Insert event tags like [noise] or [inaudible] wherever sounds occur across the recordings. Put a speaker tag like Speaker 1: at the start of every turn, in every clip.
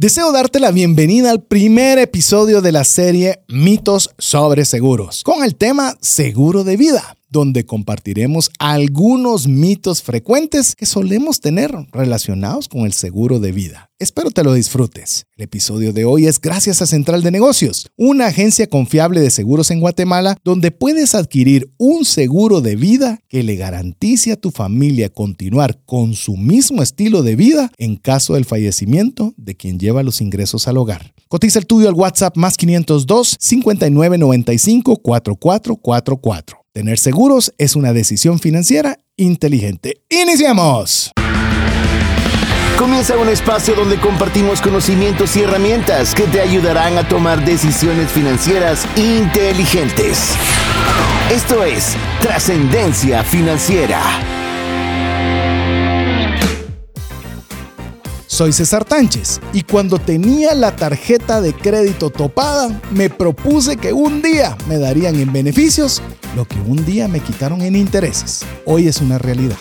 Speaker 1: Deseo darte la bienvenida al primer episodio de la serie Mitos sobre Seguros, con el tema Seguro de Vida donde compartiremos algunos mitos frecuentes que solemos tener relacionados con el seguro de vida. Espero te lo disfrutes. El episodio de hoy es gracias a Central de Negocios, una agencia confiable de seguros en Guatemala donde puedes adquirir un seguro de vida que le garantice a tu familia continuar con su mismo estilo de vida en caso del fallecimiento de quien lleva los ingresos al hogar. Cotiza el tuyo al WhatsApp más 502 5995 4444. Tener seguros es una decisión financiera inteligente. ¡Iniciamos!
Speaker 2: Comienza un espacio donde compartimos conocimientos y herramientas que te ayudarán a tomar decisiones financieras inteligentes. Esto es Trascendencia Financiera.
Speaker 1: Soy César Tánchez y cuando tenía la tarjeta de crédito topada, me propuse que un día me darían en beneficios lo que un día me quitaron en intereses. Hoy es una realidad.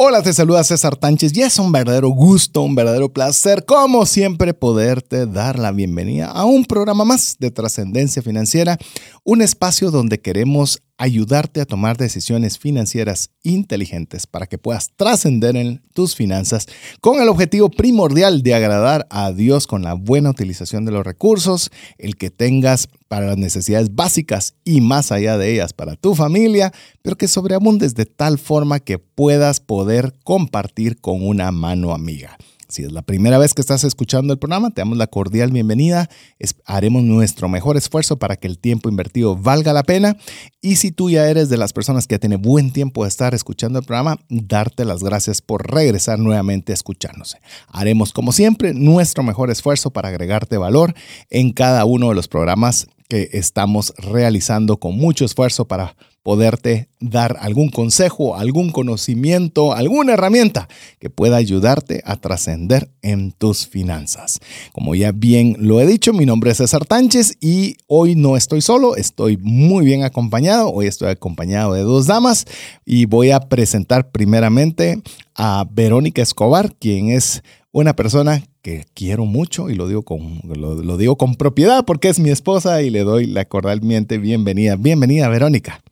Speaker 1: Hola, te saluda César Tánchez y es un verdadero gusto, un verdadero placer, como siempre, poderte dar la bienvenida a un programa más de trascendencia financiera, un espacio donde queremos ayudarte a tomar decisiones financieras inteligentes para que puedas trascender en tus finanzas con el objetivo primordial de agradar a Dios con la buena utilización de los recursos, el que tengas para las necesidades básicas y más allá de ellas para tu familia, pero que sobreabundes de tal forma que puedas poder compartir con una mano amiga. Si es la primera vez que estás escuchando el programa, te damos la cordial bienvenida. haremos nuestro mejor esfuerzo para que el tiempo invertido valga la pena. Y si tú ya eres de las personas que tiene buen tiempo de estar escuchando el programa, darte las gracias por regresar nuevamente a escucharnos. Haremos, como siempre, nuestro mejor esfuerzo para agregarte valor en cada uno de los programas que estamos realizando con mucho esfuerzo para poderte dar algún consejo, algún conocimiento, alguna herramienta que pueda ayudarte a trascender en tus finanzas. Como ya bien lo he dicho, mi nombre es César Tánchez y hoy no estoy solo, estoy muy bien acompañado. Hoy estoy acompañado de dos damas y voy a presentar primeramente a Verónica Escobar, quien es una persona que quiero mucho y lo digo con, lo, digo con propiedad porque es mi esposa y le doy la cordialmente bienvenida. Bienvenida, Verónica.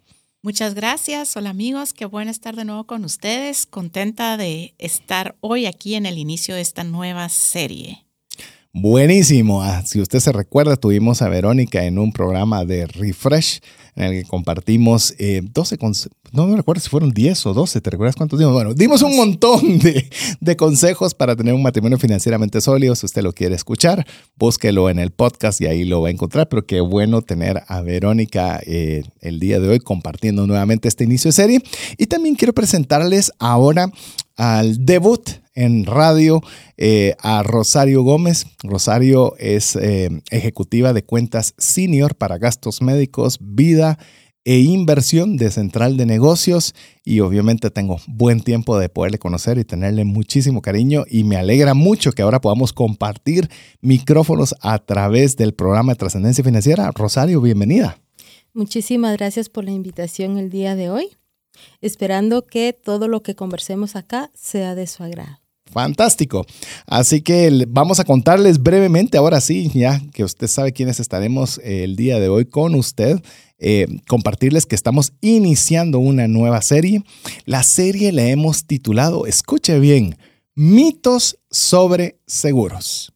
Speaker 3: Muchas gracias. Hola amigos, qué bueno estar de nuevo con ustedes. Contenta de estar hoy aquí en el inicio de esta nueva serie.
Speaker 1: Buenísimo. Ah, si usted se recuerda, tuvimos a Verónica en un programa de Refresh en el que compartimos 12 eh, no me recuerdo si fueron 10 o 12, ¿te recuerdas cuántos dimos? Bueno, dimos un montón de, de, consejos para tener un matrimonio financieramente sólido. Si usted lo quiere escuchar, búsquelo en el podcast y ahí lo va a encontrar. Pero qué bueno tener a Verónica eh, el día de hoy compartiendo nuevamente este inicio de serie. Y también quiero presentarles ahora al debut en radio eh, a Rosario Gómez. Rosario es eh, ejecutiva de cuentas senior para gastos médicos, vida e inversión de Central de Negocios y obviamente tengo buen tiempo de poderle conocer y tenerle muchísimo cariño y me alegra mucho que ahora podamos compartir micrófonos a través del programa de Trascendencia Financiera. Rosario, bienvenida.
Speaker 4: Muchísimas gracias por la invitación el día de hoy, esperando que todo lo que conversemos acá sea de su agrado.
Speaker 1: Fantástico. Así que vamos a contarles brevemente, ahora sí, ya que usted sabe quiénes estaremos el día de hoy con usted. Eh, compartirles que estamos iniciando una nueva serie. La serie la hemos titulado, escuche bien, mitos sobre seguros.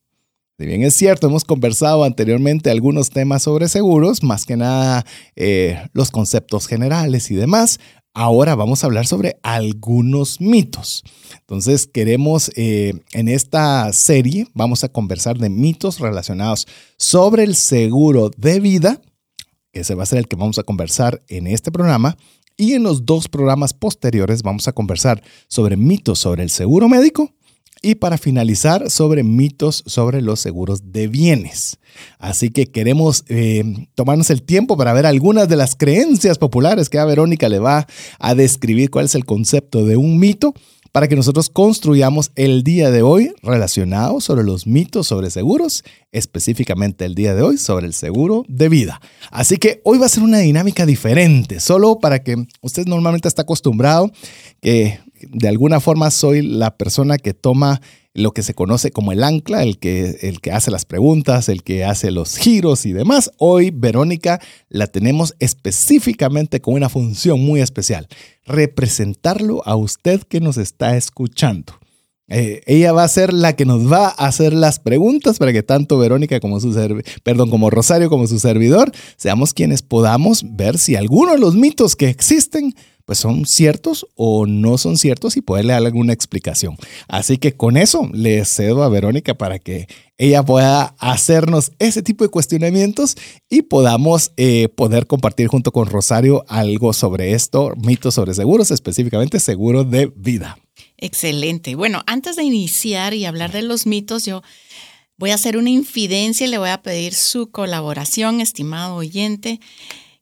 Speaker 1: Si bien es cierto, hemos conversado anteriormente algunos temas sobre seguros, más que nada eh, los conceptos generales y demás. Ahora vamos a hablar sobre algunos mitos. Entonces queremos, eh, en esta serie, vamos a conversar de mitos relacionados sobre el seguro de vida ese va a ser el que vamos a conversar en este programa. Y en los dos programas posteriores vamos a conversar sobre mitos sobre el seguro médico y para finalizar sobre mitos sobre los seguros de bienes. Así que queremos eh, tomarnos el tiempo para ver algunas de las creencias populares que a Verónica le va a describir cuál es el concepto de un mito para que nosotros construyamos el día de hoy relacionado sobre los mitos sobre seguros, específicamente el día de hoy sobre el seguro de vida. Así que hoy va a ser una dinámica diferente, solo para que usted normalmente está acostumbrado que de alguna forma soy la persona que toma lo que se conoce como el ancla, el que, el que hace las preguntas, el que hace los giros y demás. Hoy Verónica la tenemos específicamente con una función muy especial, representarlo a usted que nos está escuchando. Eh, ella va a ser la que nos va a hacer las preguntas para que tanto Verónica como su perdón, como Rosario como su servidor seamos quienes podamos ver si alguno de los mitos que existen pues son ciertos o no son ciertos y poderle dar alguna explicación. Así que con eso le cedo a Verónica para que ella pueda hacernos ese tipo de cuestionamientos y podamos eh, poder compartir junto con Rosario algo sobre esto, mitos sobre seguros, específicamente seguro de vida.
Speaker 3: Excelente. Bueno, antes de iniciar y hablar de los mitos, yo voy a hacer una infidencia y le voy a pedir su colaboración, estimado oyente.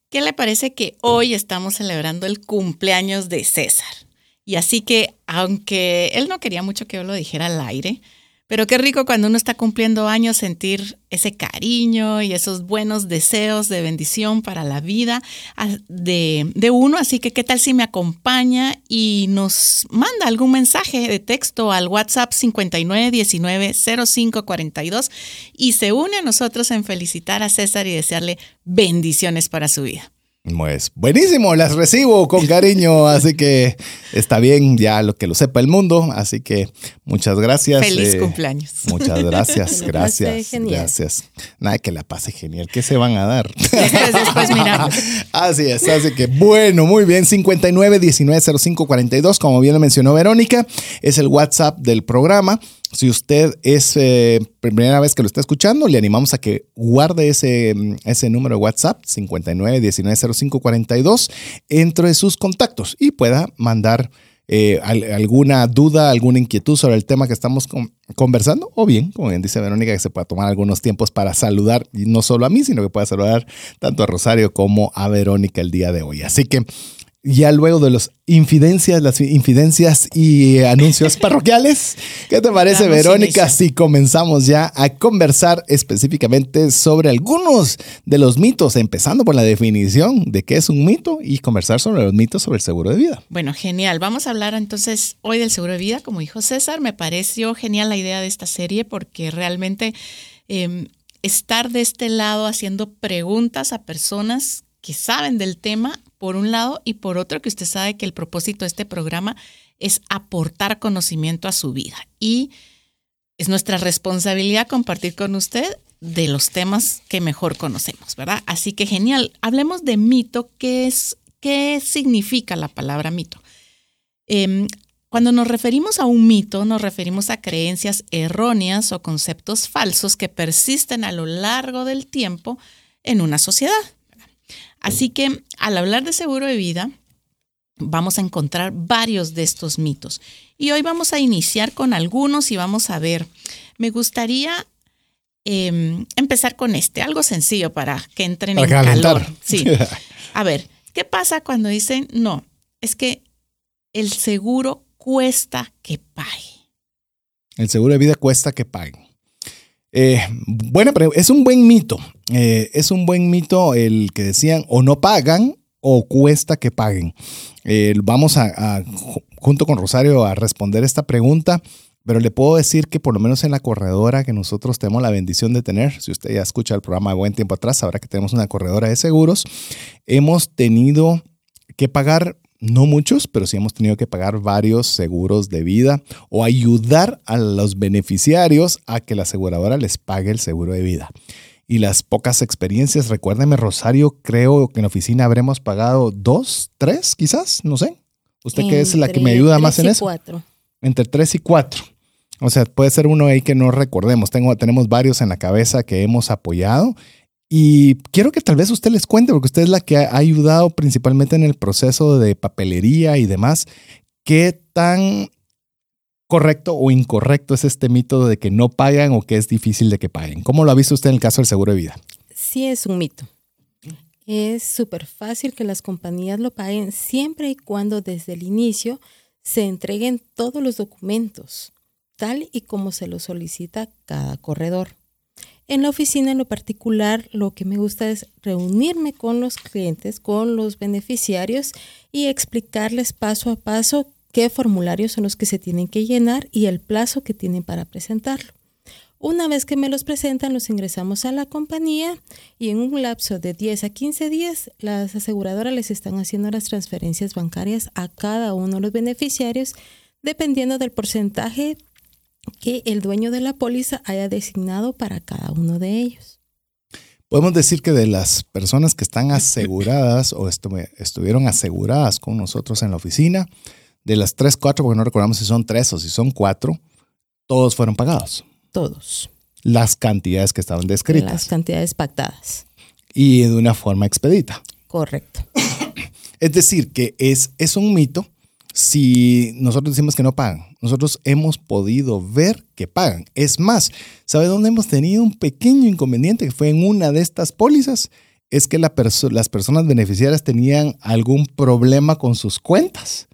Speaker 3: ¿Qué le parece que hoy estamos celebrando el cumpleaños de César? Y así que, aunque él no quería mucho que yo lo dijera al aire, pero qué rico cuando uno está cumpliendo años sentir ese cariño y esos buenos deseos de bendición para la vida de, de, uno. Así que, ¿qué tal si me acompaña y nos manda algún mensaje de texto al WhatsApp 59190542 y se une a nosotros en felicitar a César y desearle bendiciones para su vida?
Speaker 1: Pues buenísimo, las recibo con cariño, [laughs] así que está bien ya lo que lo sepa el mundo, así que muchas gracias.
Speaker 3: Feliz eh, cumpleaños.
Speaker 1: Muchas gracias, [laughs] gracias, gracias. Nada, que la pase genial, ¿qué se van a dar? [laughs]
Speaker 3: Después, después miramos.
Speaker 1: Así es, así que bueno, muy bien, 59 19 05 42, como bien lo mencionó Verónica, es el WhatsApp del programa. Si usted es eh, primera vez que lo está escuchando, le animamos a que guarde ese, ese número de WhatsApp 59190542 entre sus contactos y pueda mandar eh, alguna duda, alguna inquietud sobre el tema que estamos conversando, o bien, como bien dice Verónica, que se pueda tomar algunos tiempos para saludar, y no solo a mí, sino que pueda saludar tanto a Rosario como a Verónica el día de hoy. Así que ya luego de las infidencias, las infidencias y anuncios [laughs] parroquiales, ¿qué te parece, Verónica, si comenzamos ya a conversar específicamente sobre algunos de los mitos, empezando por la definición de qué es un mito y conversar sobre los mitos sobre el seguro de vida?
Speaker 3: Bueno, genial. Vamos a hablar entonces hoy del seguro de vida, como dijo César. Me pareció genial la idea de esta serie porque realmente em, estar de este lado haciendo preguntas a personas que saben del tema por un lado, y por otro, que usted sabe que el propósito de este programa es aportar conocimiento a su vida. Y es nuestra responsabilidad compartir con usted de los temas que mejor conocemos, ¿verdad? Así que genial. Hablemos de mito. ¿Qué, es, qué significa la palabra mito? Em, cuando nos referimos a un mito, nos referimos a creencias erróneas o conceptos falsos que persisten a lo largo del tiempo en una sociedad. Así que al hablar de seguro de vida, vamos a encontrar varios de estos mitos. Y hoy vamos a iniciar con algunos y vamos a ver. Me gustaría em, empezar con este, algo sencillo para que entren en calor. Sí. [laughs] A ver, ¿qué pasa cuando dicen no? Es que el seguro cuesta que pague.
Speaker 1: El seguro de vida cuesta que pague. Eh, bueno, es un buen mito. Eh, es un buen mito el que decían o no pagan o cuesta que paguen. Eh, vamos a, junto con Rosario, a responder esta pregunta. Pero le puedo decir que por lo menos en la corredora que nosotros tenemos la bendición de tener, si usted ya escucha el programa de buen tiempo atrás, sabrá que tenemos una corredora de seguros, hemos tenido que pagar no muchos, pero sí hemos tenido que pagar varios seguros de vida o ayudar a los beneficiarios a que la aseguradora les pague el seguro de vida. Y las pocas experiencias, recuérdeme, Rosario, creo que en la oficina habremos pagado dos, tres, quizás, no sé. Usted que es la que me ayuda más en eso.
Speaker 4: Cuatro.
Speaker 1: Entre tres y cuatro. O sea, puede ser uno ahí que no recordemos. Tengo, tenemos varios en la cabeza que hemos apoyado y quiero que tal vez usted les cuente, porque usted es la que ha ayudado principalmente en el proceso de papelería y demás, qué tan correcto o incorrecto es este mito de que no pagan o que es difícil de que paguen. ¿Cómo lo ha visto usted en el caso del seguro de vida?
Speaker 4: Sí, es un mito. Es súper fácil que las compañías lo paguen siempre y cuando desde el inicio se entreguen todos los documentos, tal y como se lo solicita cada corredor. En la oficina en lo particular, lo que me gusta es reunirme con los clientes, con los beneficiarios y explicarles paso a paso qué formularios son los que se tienen que llenar y el plazo que tienen para presentarlo. Una vez que me los presentan, los ingresamos a la compañía y en un lapso de 10 a 15 días, las aseguradoras les están haciendo las transferencias bancarias a cada uno de los beneficiarios, dependiendo del porcentaje que el dueño de la póliza haya designado para cada uno de ellos.
Speaker 1: Podemos decir que de las personas que están aseguradas o estuvieron aseguradas con nosotros en la oficina, de las 3, 4, porque no recordamos si son 3 o si son 4, todos fueron pagados
Speaker 4: todos.
Speaker 1: Las cantidades que estaban descritas.
Speaker 4: Las cantidades pactadas.
Speaker 1: Y de una forma expedita.
Speaker 4: Correcto.
Speaker 1: Es decir, que es, es un mito si nosotros decimos que no pagan. Nosotros hemos podido ver que pagan. Es más, ¿sabe dónde hemos tenido un pequeño inconveniente? Que fue en una de estas pólizas. Es que la las personas beneficiarias tenían algún problema con sus cuentas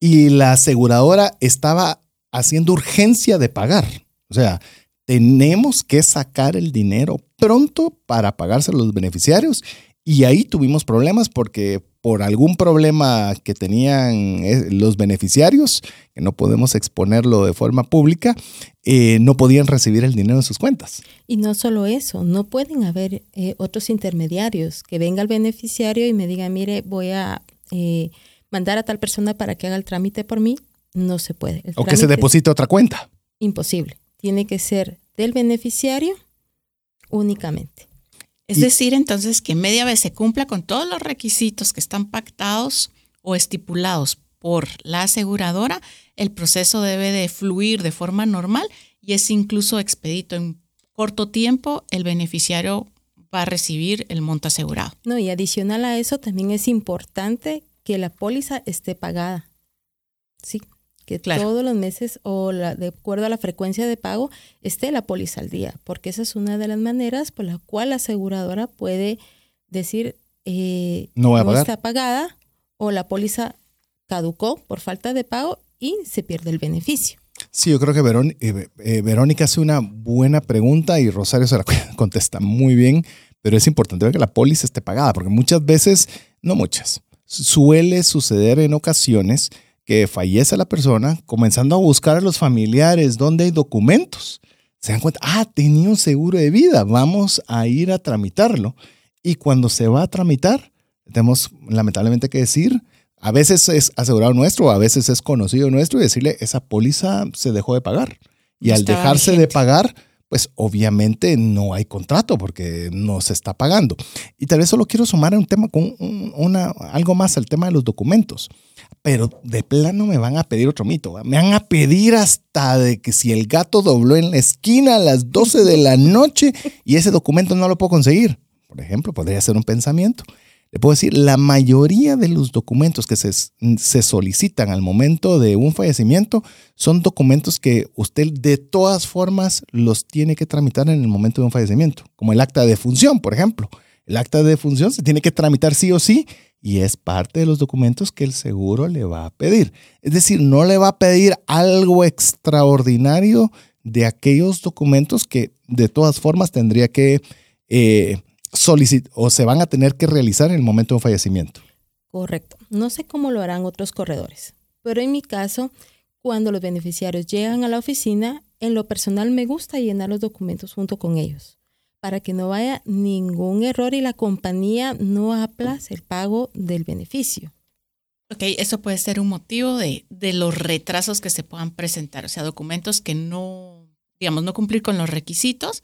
Speaker 1: y la aseguradora estaba haciendo urgencia de pagar. O sea, tenemos que sacar el dinero pronto para pagarse a los beneficiarios. Y ahí tuvimos problemas porque por algún problema que tenían eh, los beneficiarios, que no podemos exponerlo de forma pública, eh, no podían recibir el dinero en sus cuentas.
Speaker 4: Y no solo eso, no pueden haber eh, otros intermediarios que venga el beneficiario y me diga, mire, voy a mandar a tal persona para que haga el trámite por mí. No se puede.
Speaker 1: o que se deposite otra cuenta.
Speaker 4: Imposible tiene que ser del beneficiario únicamente.
Speaker 3: Es decir, entonces, que media vez se cumpla con todos los requisitos que están pactados o estipulados por la aseguradora, el proceso debe de fluir de forma normal y es incluso expedito. En corto tiempo, el beneficiario va a recibir el monto asegurado.
Speaker 4: No, y adicional a eso, también es importante que la póliza esté pagada. Sí, que todos los meses o de acuerdo a la frecuencia de pago esté la póliza al día, porque esa es una de las maneras por la cual la aseguradora puede decir eh, no, está pagada o la póliza caducó por falta de pago y se pierde el beneficio.
Speaker 1: Sí, yo creo que eh, eh, Verónica hace una buena pregunta y Rosario se la [laughs] contesta muy bien, pero es importante ver que la póliza esté pagada, porque muchas veces, no muchas, suele suceder en ocasiones que fallece la persona, comenzando a buscar a los familiares dónde hay documentos. Se dan cuenta, ah, tenía un seguro de vida, vamos a ir a tramitarlo. Y cuando se va a tramitar, tenemos lamentablemente que decir, a veces es asegurado nuestro, a veces es conocido nuestro y decirle, esa póliza se dejó de pagar. Y al dejarse de pagar, pues obviamente no hay contrato porque no se está pagando. Y tal vez solo quiero sumar un tema con una, algo más al tema de los documentos pero de plano me van a pedir otro mito. Me van a pedir hasta de que si el gato dobló en la esquina a las 12 de la noche y ese documento no lo puedo conseguir. Por ejemplo, podría ser un pensamiento. Le puedo decir, la mayoría de los documentos que se, se solicitan al momento de un fallecimiento son documentos que usted de todas formas los tiene que tramitar en el momento de un fallecimiento, como el acta de función, por ejemplo. El acta de función se tiene que tramitar sí o sí y es parte de los documentos que el seguro le va a pedir. Es decir, no le va a pedir algo extraordinario de aquellos documentos que de todas formas tendría que eh, solicitar o se van a tener que realizar en el momento de un fallecimiento.
Speaker 4: Correcto. No sé cómo lo harán otros corredores, pero en mi caso, cuando los beneficiarios llegan a la oficina, en lo personal me gusta llenar los documentos junto con ellos para que no vaya ningún error y la compañía no aplace el pago del beneficio.
Speaker 3: Ok, eso puede ser un motivo de, de, los retrasos que se puedan presentar, o sea, documentos que no, digamos, no cumplir con los requisitos,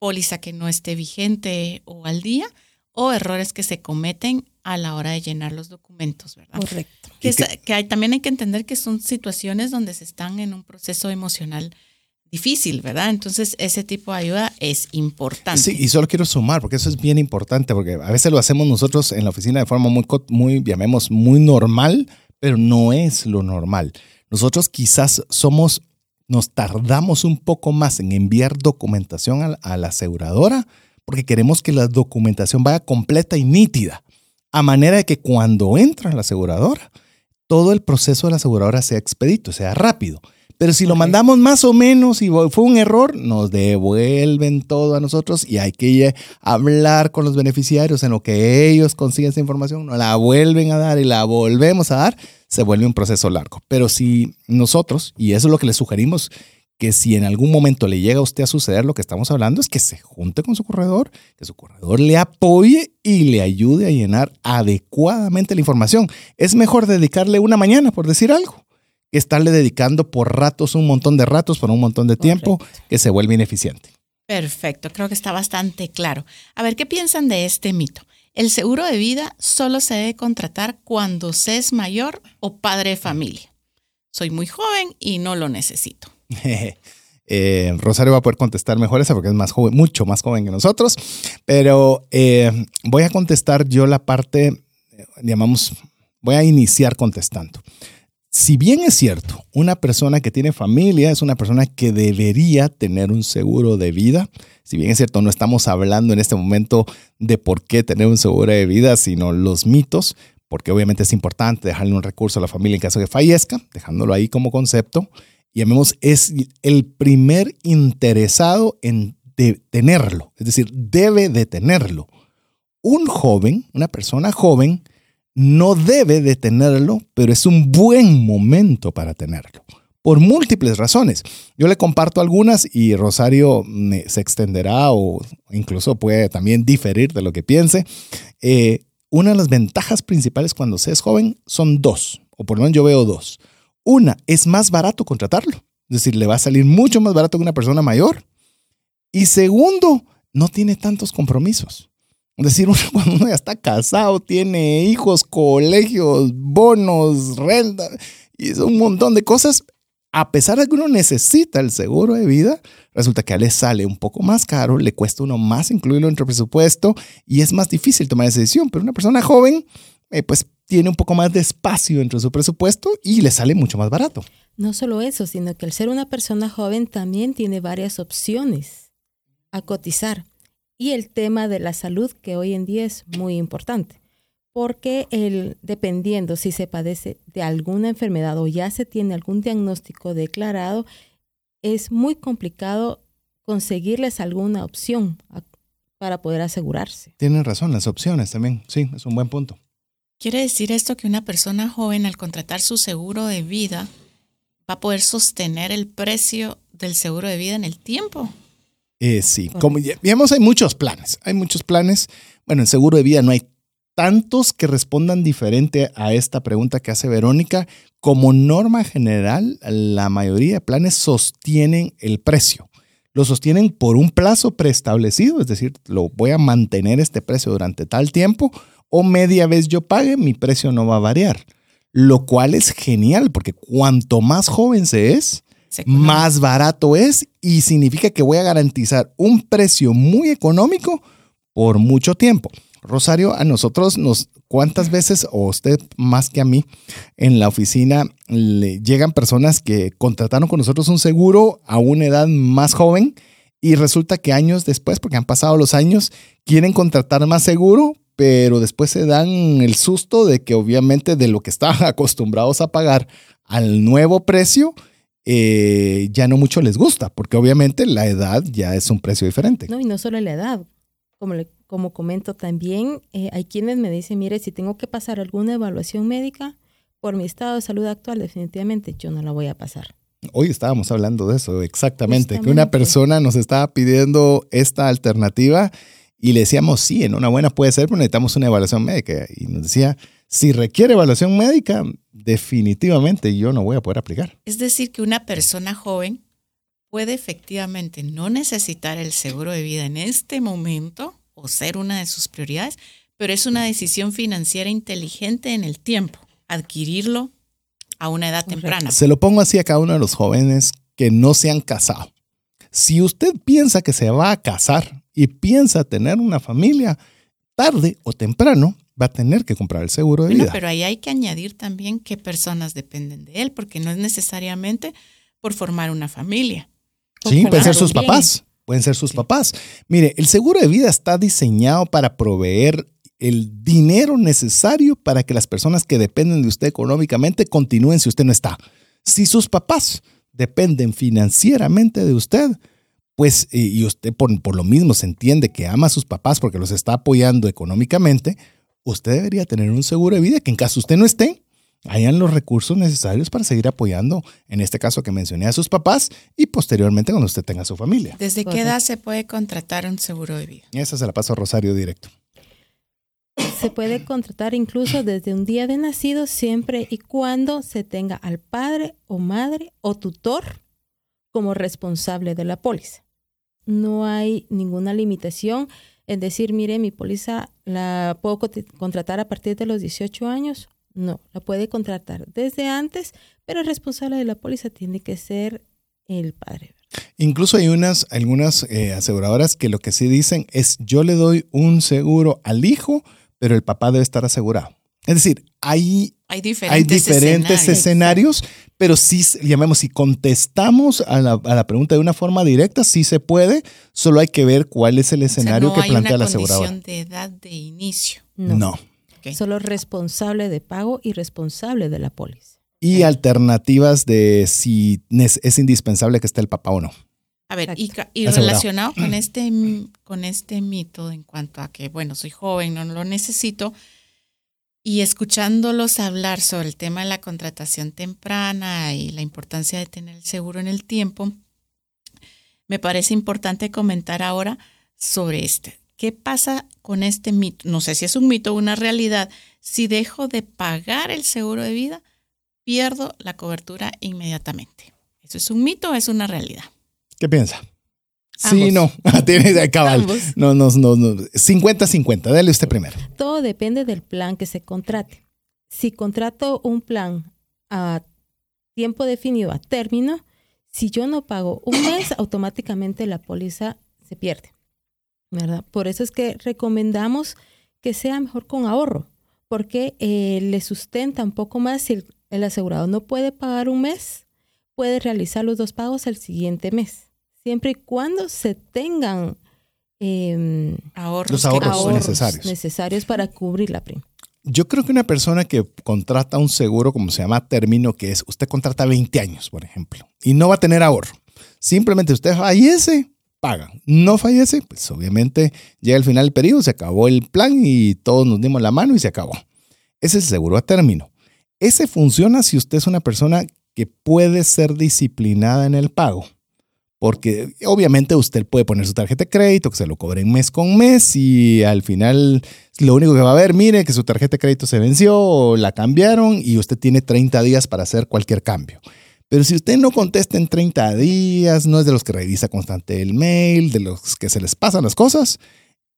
Speaker 3: póliza que no esté vigente o al día, o errores que se cometen a la hora de llenar los documentos, ¿verdad?
Speaker 4: Correcto.
Speaker 3: Que, que hay, también hay que entender que son situaciones donde se están en un proceso emocional difícil, ¿verdad? Entonces, ese tipo de ayuda es importante.
Speaker 1: Sí, y solo quiero sumar, porque eso es bien importante, porque a veces lo hacemos nosotros en la oficina de forma muy, muy llamemos, muy normal, pero no es lo normal. Nosotros quizás somos, nos tardamos un poco más en enviar documentación a, a la aseguradora, porque queremos que la documentación vaya completa y nítida, a manera de que cuando entra la aseguradora, todo el proceso de la aseguradora sea expedito, sea rápido Pero si lo mandamos más o menos y fue un error, nos devuelven todo a nosotros y hay que hablar con los beneficiarios en lo que ellos consiguen esa información, nos la vuelven a dar y la volvemos a dar, se vuelve un proceso largo. Pero si nosotros, y eso es lo que les sugerimos, que si en algún momento le llega a usted a suceder lo que estamos hablando, es que se junte con su corredor, que su corredor le apoye y le ayude a llenar adecuadamente la información. Es mejor dedicarle una mañana, por decir algo, que estarle dedicando por ratos, un montón de ratos, por un montón de tiempo, que se vuelve ineficiente.
Speaker 3: Perfecto, creo que está bastante claro. A ver, ¿qué piensan de este mito? El seguro de vida solo se debe contratar cuando se es mayor o padre de familia. Soy muy joven y no lo necesito. [laughs]
Speaker 1: Eh, Rosario va a poder contestar mejor esa porque es más joven, mucho más joven que nosotros. Pero eh, voy a contestar yo la parte, llamamos, voy a iniciar contestando. Si bien es cierto, una persona que tiene familia es una persona que debería tener un seguro de vida. Si bien es cierto, no estamos hablando en este momento de por qué tener un seguro de vida, sino los mitos, porque obviamente es importante dejarle un recurso a la familia en caso de que fallezca, dejándolo ahí como concepto llamemos, es el primer interesado en tenerlo, es decir, debe de tenerlo. Un joven, una persona joven, no debe de tenerlo, pero es un buen momento para tenerlo, por múltiples razones. Yo le comparto algunas y Rosario se extenderá o incluso puede también diferir de lo que piense. Eh, una de las ventajas principales cuando se es joven son dos, o por lo menos yo veo dos. Una, es más barato contratarlo. Es decir, le va a salir mucho más barato que una persona mayor. Y segundo, no tiene tantos compromisos. Decir, [laughs] cuando uno ya está casado, tiene hijos, colegios, bonos, renta, y es un montón de cosas. A pesar de que uno necesita el seguro de vida, resulta que a le sale un poco más caro, le cuesta uno más incluirlo entre presupuesto y es más difícil tomar esa decisión. Pero una persona joven, eh, pues tiene un poco más de espacio dentro de su presupuesto y le sale mucho más barato.
Speaker 4: No solo eso, sino que al ser una persona joven también tiene varias opciones a cotizar. Y el tema de la salud, que hoy en día es muy importante, porque el, dependiendo si se padece de alguna enfermedad o ya se tiene algún diagnóstico declarado, es muy complicado conseguirles alguna opción para poder asegurarse.
Speaker 1: Tienen razón, las opciones también, sí, es un buen punto.
Speaker 3: ¿Quiere decir esto que una persona joven al contratar su seguro de vida va a poder sostener el precio del seguro de vida en el tiempo?
Speaker 1: Eh, sí, como ya vemos, hay muchos planes. Hay muchos planes. Bueno, en seguro de vida no hay tantos que respondan diferente a esta pregunta que hace Verónica. Como norma general, la mayoría de planes sostienen el precio. Lo sostienen por un plazo preestablecido, es decir, lo voy a mantener este precio durante tal tiempo o media vez yo pague, mi precio no va a variar. Lo cual es genial porque cuanto más joven se es, más barato es y significa que voy a garantizar un precio muy económico por mucho tiempo. Rosario, a nosotros nos, ¿cuántas veces, o usted más que a mí, en la oficina le llegan personas que contrataron con nosotros un seguro a una edad más joven y resulta que años después, porque han pasado los años, quieren contratar más seguro, pero después se dan el susto de que obviamente de lo que estaban [laughs] acostumbrados a pagar al nuevo precio, eh, ya no mucho les gusta, porque obviamente la edad ya es un precio diferente.
Speaker 4: No, y no solo la edad, como, como comento también, eh, hay quienes me dicen, mire, si tengo que pasar alguna evaluación médica por mi estado de salud actual, definitivamente yo no la voy a pasar.
Speaker 1: Hoy estábamos hablando de eso, exactamente, que una persona nos estaba pidiendo esta alternativa y le decíamos, sí, en una buena puede ser, pero necesitamos una evaluación médica. Y nos decía, si requiere evaluación médica, definitivamente yo no voy a poder aplicar.
Speaker 3: Es decir, que una persona joven puede efectivamente no necesitar el seguro de vida en este momento o ser una de sus prioridades, pero es una decisión financiera inteligente en el tiempo, adquirirlo a una edad temprana.
Speaker 1: Se lo pongo así a cada uno de los jóvenes que no se han casado. Si usted piensa que se va a casar y piensa tener una familia, tarde o temprano va a tener que comprar el seguro de vida.
Speaker 3: Pero ahí hay que añadir también qué personas dependen de él, porque no es necesariamente por formar una familia.
Speaker 1: Sí, pueden ser sus papás, pueden ser sus papás. Mire, el seguro de vida está diseñado para proveer el dinero necesario para que las personas que dependen de usted económicamente continúen si usted no está. Si sus papás dependen financieramente de usted, pues, y usted por, por, lo mismo se entiende que ama a sus papás porque los está apoyando económicamente, usted debería tener un seguro de vida que en caso usted no esté, hayan los recursos necesarios para seguir apoyando, en este caso que mencioné a sus papás y posteriormente cuando usted tenga su familia.
Speaker 3: ¿Desde qué edad se puede contratar un seguro de vida?
Speaker 1: Esa se la paso a Rosario directo.
Speaker 4: Se puede contratar incluso desde un día de nacido siempre y cuando se tenga al padre o madre o tutor como responsable de la póliza. No hay ninguna limitación en decir, mire, mi póliza la puedo contratar a partir de los 18 años no, la puede contratar desde antes, pero el responsable de la póliza tiene que ser el padre.
Speaker 1: Incluso hay unas, algunas eh, aseguradoras que lo que sí dicen es yo le doy un seguro al hijo, pero el papá debe estar asegurado. Es decir, hay,
Speaker 3: hay diferentes, escenarios.
Speaker 1: escenarios. pero sí, llamemos, si contestamos a la, a la, pregunta de una forma directa, sí se puede, solo hay que ver cuál es el escenario que plantea la aseguradora.
Speaker 3: No hay de edad de inicio.
Speaker 1: no.
Speaker 4: Solo responsable de pago y responsable de la póliza.
Speaker 1: Y alternativas de si es indispensable que esté el papá o no.
Speaker 3: A ver, y, relacionado con este, con este mito en cuanto a que, bueno, soy joven, no lo necesito, y escuchándolos hablar sobre el tema de la contratación temprana y la importancia de tener el seguro en el tiempo, me parece importante comentar ahora sobre este. ¿Qué pasa con este mito? No sé si es un mito o una realidad. Si dejo de pagar el seguro de vida, pierdo la cobertura inmediatamente. ¿Eso es un mito o es una realidad?
Speaker 1: ¿Qué piensa? Sí, no. [laughs] Tiene de cabal. No, no, no, no. 50-50. Dale usted primero.
Speaker 4: Todo depende del plan que se contrate. Si contrato un plan a tiempo definido, a término, si yo no pago un [coughs] mes, automáticamente la póliza se pierde. Por eso es que recomendamos que sea mejor con ahorro, porque eh, le sustenta un poco más si el, asegurado no puede pagar un mes, puede realizar los dos pagos el siguiente mes, siempre y cuando se tengan em,
Speaker 3: ahorros,
Speaker 1: los ahorros, necesarios.
Speaker 4: necesarios para cubrir la prima.
Speaker 1: Yo creo que una persona que contrata un seguro, como se llama término, que es usted contrata 20 años, por ejemplo, y no va a tener ahorro. Simplemente usted fallece, pagan. No fallece, pues obviamente llega el final del periodo, se acabó el plan y todos nos dimos la mano y se acabó. Ese es el seguro a término. Ese funciona si usted es una persona que puede ser disciplinada en el pago. Porque obviamente usted puede poner su tarjeta de crédito, que se lo cobren mes con mes y al final lo único que va a ver, mire que su tarjeta de crédito se venció la cambiaron y usted tiene 30 días para hacer cualquier cambio. Pero si usted no contesta en 30 días, no es de los que revisa constante el mail, de los que se les pasan las cosas,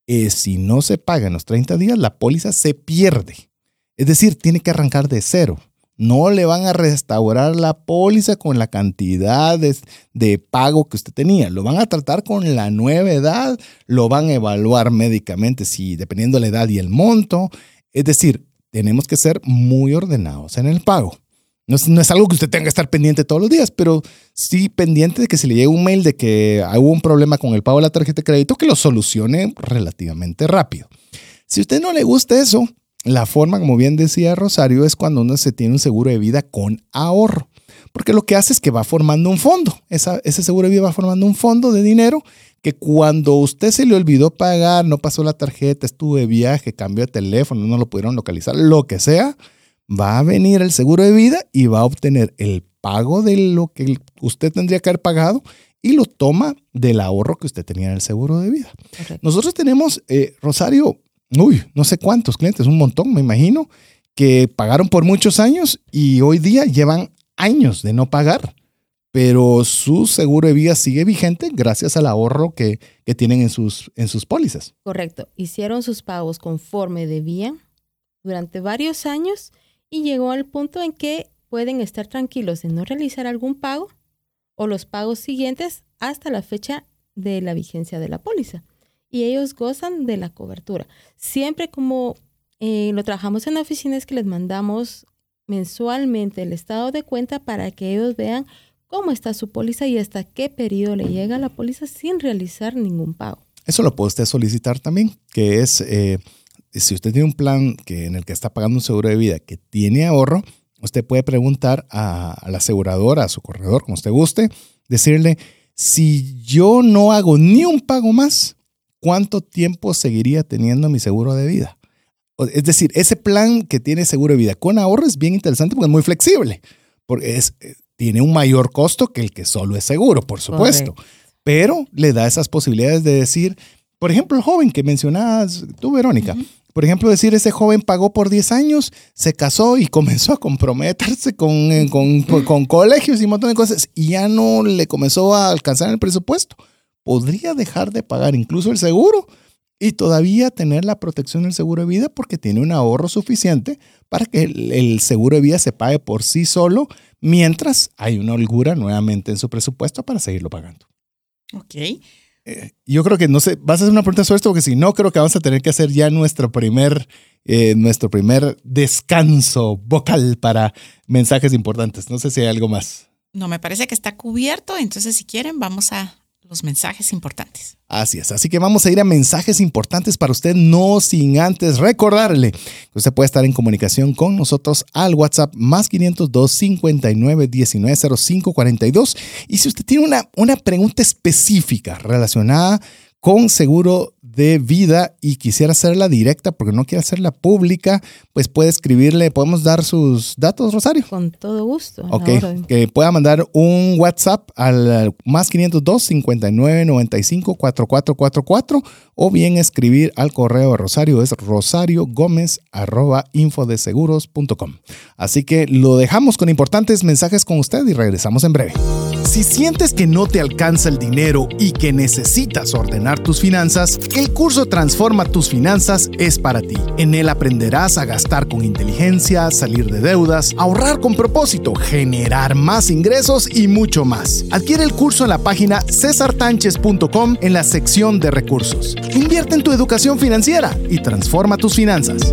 Speaker 1: eh, si no se paga en los 30 días, la póliza se pierde. Es decir, tiene que arrancar de cero. No le van a restaurar la póliza con la cantidad de, pago que usted tenía. Lo van a tratar con la nueva edad, lo van a evaluar médicamente, si dependiendo de la edad y el monto. Es decir, tenemos que ser muy ordenados en el pago. No es, algo que usted tenga que estar pendiente todos los días, pero sí pendiente de que se le llegue un mail de que hubo un problema con el pago de la tarjeta de crédito, que lo solucione relativamente rápido. Si a usted no le gusta eso, la forma, como bien decía Rosario, es cuando uno se tiene un seguro de vida con ahorro. Porque lo que hace es que va formando un fondo. ese seguro de vida va formando un fondo de dinero que cuando usted se le olvidó pagar, no pasó la tarjeta, estuvo de viaje, cambió de teléfono, no lo pudieron localizar, lo que sea, va a venir el seguro de vida y va a obtener el pago de lo que usted tendría que haber pagado y lo toma del ahorro que usted tenía en el seguro de vida. Nosotros tenemos, eh, Rosario, uy, no sé cuántos clientes, un montón, me imagino, que pagaron por muchos años y hoy día llevan años de no pagar, pero su seguro de vida sigue vigente gracias al ahorro que, que tienen en sus, en sus pólizas.
Speaker 4: Correcto, hicieron sus pagos conforme debían durante varios años y llegó al punto en que pueden estar tranquilos de no realizar algún pago o los pagos siguientes hasta la fecha de la vigencia de la póliza. Y ellos gozan de la cobertura. Siempre como eh, lo trabajamos en oficinas que les mandamos mensualmente el estado de cuenta para que ellos vean cómo está su póliza y hasta qué periodo le llega la póliza sin realizar ningún pago.
Speaker 1: Eso lo puede usted solicitar también, que es... Eh, si usted tiene un plan que, en el que está pagando un seguro de vida que tiene ahorro, usted puede preguntar a, a la aseguradora, a su corredor, como usted guste, decirle, si yo no hago ni un pago más, ¿cuánto tiempo seguiría teniendo mi seguro de vida? Es decir, ese plan que tiene seguro de vida con ahorro es bien interesante porque es muy flexible, porque es, eh, tiene un mayor costo que el que solo es seguro, por supuesto, pero le da esas posibilidades de decir, por ejemplo, el joven que mencionabas tú, Verónica, por ejemplo, decir, ese joven pagó por 10 años, se casó y [laughs] comenzó a comprometerse con, eh, con, con, colegios y un montón de cosas y ya no le comenzó a alcanzar el presupuesto. Podría dejar de pagar incluso el seguro y todavía tener la protección del seguro de vida porque tiene un ahorro suficiente para que el, seguro de vida se pague por sí solo mientras hay una holgura nuevamente en su presupuesto para seguirlo pagando.
Speaker 3: Ok.
Speaker 1: Eh, yo creo que no sé, vas a hacer una pregunta sobre esto porque si no, creo que vamos a tener que hacer ya nuestro primer, eh, nuestro primer descanso vocal para mensajes importantes. No sé si hay algo más.
Speaker 3: No, me parece que está cubierto, entonces si quieren vamos a los mensajes importantes.
Speaker 1: Así es, así que vamos a ir a mensajes importantes para usted, no sin antes recordarle que usted puede estar en comunicación con nosotros al WhatsApp más 502 59 19 05 42 y si usted tiene una, una pregunta específica relacionada con seguro de vida y quisiera hacerla directa porque no quiere hacerla pública, pues puede escribirle, podemos dar sus datos, Rosario.
Speaker 4: Con todo gusto.
Speaker 1: Ok, que pueda mandar un WhatsApp al más 502 59 95 4444 o bien escribir al correo de Rosario, es rosario gómez arroba infodeseguros.com. Así que lo dejamos con importantes mensajes con usted y regresamos en breve. Si sientes que no te alcanza el dinero y que necesitas ordenar tus finanzas, el curso Transforma tus finanzas es para ti. En él aprenderás a gastar con inteligencia, salir de deudas, ahorrar con propósito, generar más ingresos y mucho más. Adquiere el curso en la página cesartanches.com en la sección de recursos. Invierte en tu educación financiera y transforma tus finanzas.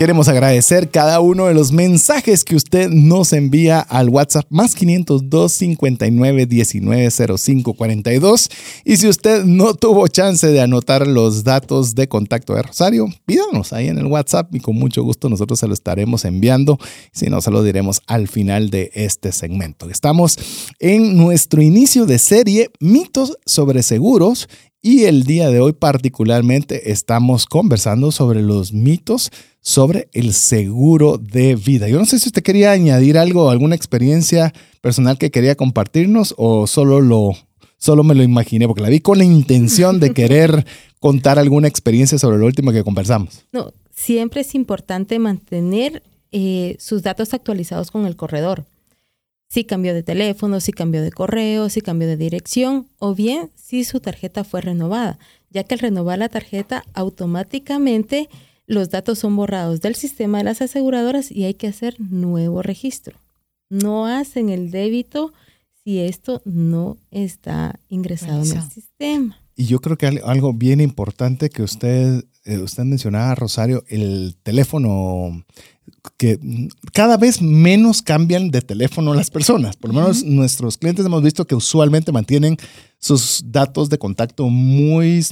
Speaker 1: Queremos agradecer cada uno de los mensajes que usted nos envía al WhatsApp más 502 59 19 05 42. Y si usted no tuvo chance de anotar los datos de contacto de Rosario, pídanos ahí en el WhatsApp y con mucho gusto nosotros se lo estaremos enviando. Si no, se lo diremos al final de este segmento. Estamos en nuestro inicio de serie Mitos sobre Seguros y el día de hoy particularmente estamos conversando sobre los mitos sobre el seguro de vida. Yo no sé si usted quería añadir algo, alguna experiencia personal que quería compartirnos o solo lo solo me lo imaginé porque la vi con la intención de querer [laughs] contar alguna experiencia sobre lo último que conversamos.
Speaker 4: No, siempre es importante mantener eh, sus datos actualizados con el corredor. Si cambió de teléfono, si cambió de correo, si cambió de dirección o bien si su tarjeta fue renovada, ya que al renovar la tarjeta automáticamente los datos son borrados del sistema de las aseguradoras y hay que hacer nuevo registro. No hacen el débito si esto no está ingresado en el sistema.
Speaker 1: Y yo creo que algo bien importante que usted, eh, usted mencionaba, Rosario, el teléfono, que cada vez menos cambian de teléfono las personas. Por lo menos nuestros clientes hemos visto que usualmente mantienen sus datos de contacto muy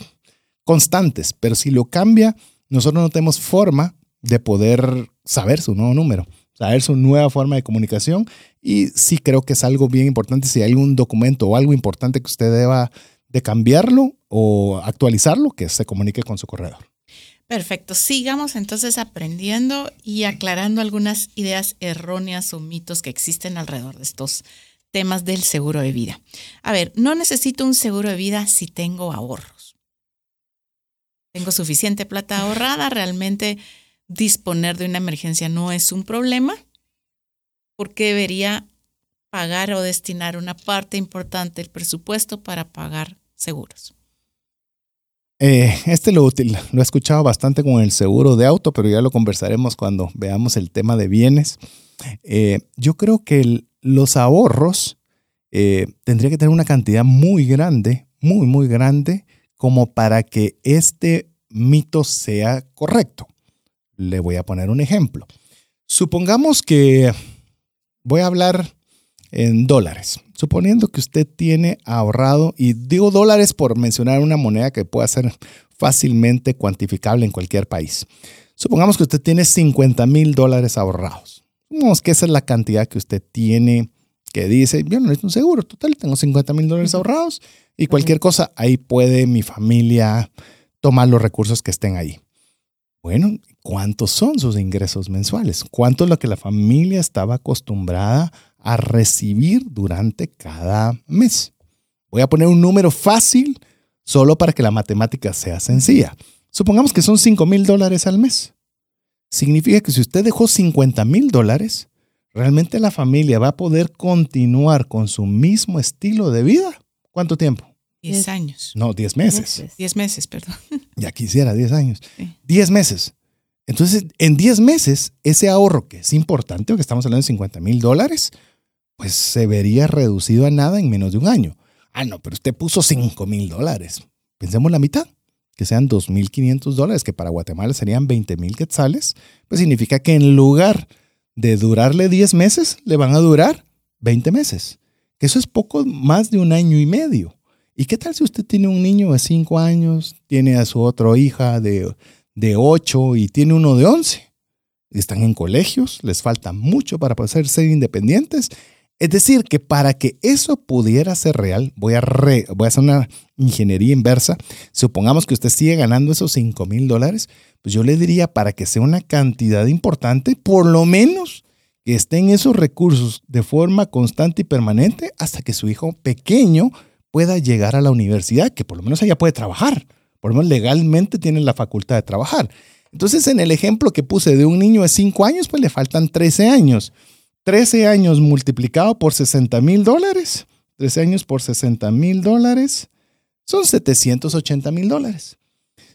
Speaker 1: constantes, pero si lo cambia, nosotros no tenemos forma de poder saber su nuevo número, saber su nueva forma de comunicación y sí creo que es algo bien importante si hay un documento o algo importante que usted deba de cambiarlo o actualizarlo, que se comunique con su corredor.
Speaker 3: Perfecto, sigamos entonces aprendiendo y aclarando algunas ideas erróneas o mitos que existen alrededor de estos temas del seguro de vida. A ver, no necesito un seguro de vida si tengo ahorros. Tengo suficiente plata ahorrada, realmente disponer de una emergencia no es un problema, porque debería pagar o destinar una parte importante del presupuesto para pagar seguros.
Speaker 1: Eh, este lo, lo he escuchado bastante con el seguro de auto, pero ya lo conversaremos cuando veamos el tema de bienes. Eh, yo creo que los ahorros eh, tendría que tener una cantidad muy grande, muy, muy grande, como para que este mito sea correcto. Le voy a poner un ejemplo. Supongamos que voy a hablar en dólares. Suponiendo que usted tiene ahorrado, y digo dólares por mencionar una moneda que pueda ser fácilmente cuantificable en cualquier país. Supongamos que usted tiene 50 mil dólares ahorrados. Supongamos que esa es la cantidad que usted tiene que dice, yo no necesito un seguro, total, tengo 50 mil dólares ahorrados y cualquier cosa, ahí puede mi familia tomar los recursos que estén ahí. Bueno, ¿cuántos son sus ingresos mensuales? ¿Cuánto es lo que la familia estaba acostumbrada a recibir durante cada mes? Voy a poner un número fácil solo para que la matemática sea sencilla. Supongamos que son 5 mil dólares al mes. Significa que si usted dejó 50 mil dólares, realmente la familia va a poder continuar con su mismo estilo de vida. ¿Cuánto tiempo?
Speaker 3: 10 años.
Speaker 1: No, 10 meses.
Speaker 3: 10 meses, perdón. [laughs]
Speaker 1: Ya quisiera 10 años. 10 meses. Entonces, en 10 meses, ese ahorro que es importante, porque estamos hablando de 50 mil dólares, pues se vería reducido a nada en menos de un año. Ah, no, pero usted puso 5 mil dólares. Pensemos la mitad, que sean 2.500 dólares, que para Guatemala serían 20 mil quetzales. Pues significa que en lugar de durarle 10 meses, le van a durar 20 meses. Que eso es poco más de un año y medio. ¿Y qué tal si usted tiene un niño de 5 años, tiene a su otra hija de, de 8 y tiene uno de 11? Están en colegios, les falta mucho para poder ser independientes. Es decir, que para que eso pudiera ser real, voy a, a hacer una ingeniería inversa. Supongamos que usted sigue ganando esos 5 mil dólares, pues yo le diría para que sea una cantidad importante, por lo menos que estén esos recursos de forma constante y permanente hasta que su hijo pequeño pueda llegar a la universidad, que por lo menos ella puede trabajar, por lo menos legalmente tiene la facultad de trabajar. Entonces, en el ejemplo que puse de un niño de 5 años, pues le faltan 13 años. 13 años multiplicado por 60 mil dólares, 13 años por 60 mil dólares, son 780 mil dólares.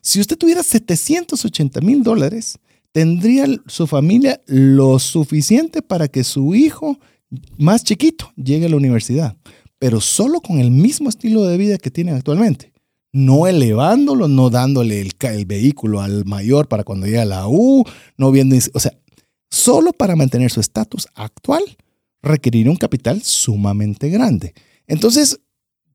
Speaker 1: Si usted tuviera 780 mil dólares, tendría su familia lo suficiente para que su hijo más chiquito llegue a la universidad pero solo con el mismo estilo de vida que tienen actualmente. No elevándolo, no dándole el, vehículo al mayor para cuando llegue a la U, no viendo, o sea, solo para mantener su estatus actual requeriría un capital sumamente grande. Entonces,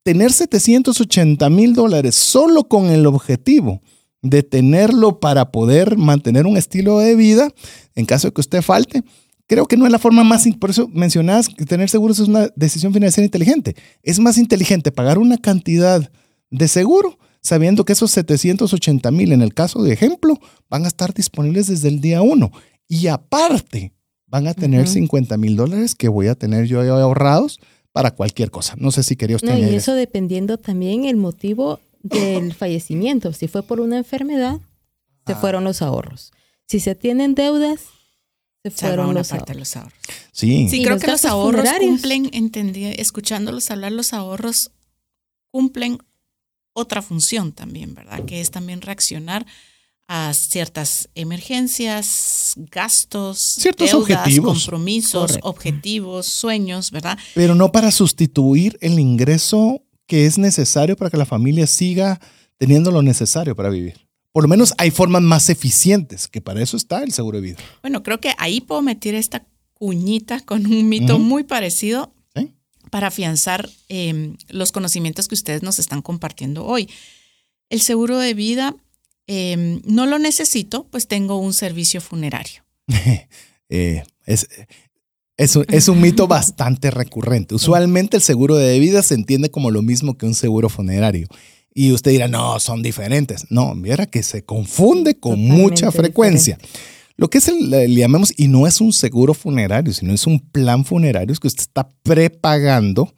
Speaker 1: tener 780 mil dólares solo con el objetivo de tenerlo para poder mantener un estilo de vida, en caso de que usted falte, creo que no es la forma más, por eso mencionabas que tener seguros es una decisión financiera inteligente. Es más inteligente pagar una cantidad de seguro sabiendo que esos 780 mil, en el caso de ejemplo, van a estar disponibles desde el día uno. Y aparte, van a tener 50 mil dólares que voy a tener yo ahorrados para cualquier cosa. No sé si quería usted.
Speaker 4: No, y eso dependiendo también el motivo del [coughs] fallecimiento. Si fue por una enfermedad, se ah. fueron los ahorros. Si se tienen deudas, se fueron los,
Speaker 3: parte de los ahorros.
Speaker 1: Sí,
Speaker 3: sí creo que los ahorros cumplen, entendí, escuchándolos hablar, los ahorros cumplen otra función también, ¿verdad? Que es también reaccionar a ciertas emergencias, gastos,
Speaker 1: ciertos objetivos,
Speaker 3: compromisos, objetivos, sueños, ¿verdad?
Speaker 1: Pero no para sustituir el ingreso que es necesario para que la familia siga teniendo lo necesario para vivir por lo menos hay formas más eficientes, que para eso está el seguro de vida.
Speaker 3: Bueno, creo que ahí puedo meter esta cuñita con un mito muy parecido para afianzar em, los conocimientos que ustedes nos están compartiendo hoy. El seguro de vida em, no lo necesito, pues tengo un servicio funerario. [laughs]
Speaker 1: Eh, es, es un mito bastante recurrente. Usualmente el seguro de vida se entiende como lo mismo que un seguro funerario. Y usted dirá, no, son diferentes. No, mira que se confunde con
Speaker 4: Totalmente
Speaker 1: mucha frecuencia. Lo que es el, le llamemos, y no es un seguro funerario, sino es un plan funerario, es que usted está prepagando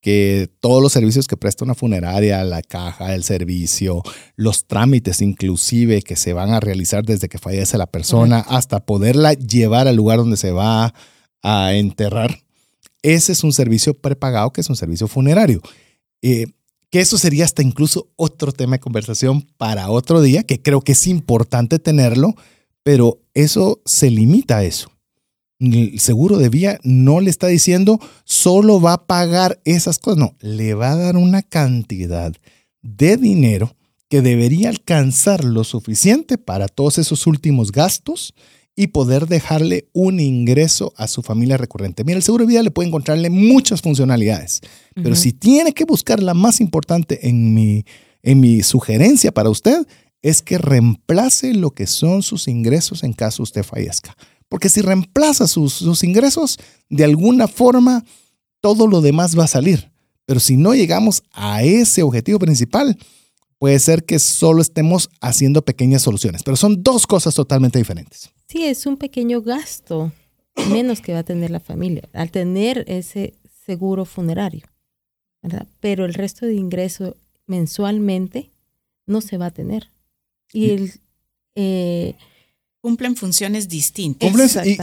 Speaker 1: que todos los servicios que presta una funeraria, la caja, el servicio, los trámites inclusive que se van a realizar desde que fallece la persona hasta poderla llevar al lugar donde se va a enterrar, ese es un servicio prepagado que es un servicio funerario. Eh, que eso sería hasta incluso otro tema de conversación para otro día, que creo que es importante tenerlo, pero eso se limita a eso. El seguro de vía no le está diciendo solo va a pagar esas cosas, no, le va a dar una cantidad de dinero que debería alcanzar lo suficiente para todos esos últimos gastos y poder dejarle un ingreso a su familia recurrente. Mira, el seguro de vida le puede encontrarle muchas funcionalidades, pero si tiene que buscar la más importante en mi, en mi sugerencia para usted, es que reemplace lo que son sus ingresos en caso usted fallezca. Porque si reemplaza sus, sus ingresos, de alguna forma, todo lo demás va a salir. Pero si no llegamos a ese objetivo principal, puede ser que solo estemos haciendo pequeñas soluciones. Pero son dos cosas totalmente diferentes.
Speaker 4: Sí, es un pequeño gasto menos que va a tener la familia al tener ese seguro funerario, ¿verdad? Pero el resto de ingreso mensualmente no se va a tener. Y el, eh,
Speaker 3: Cumplen funciones distintas.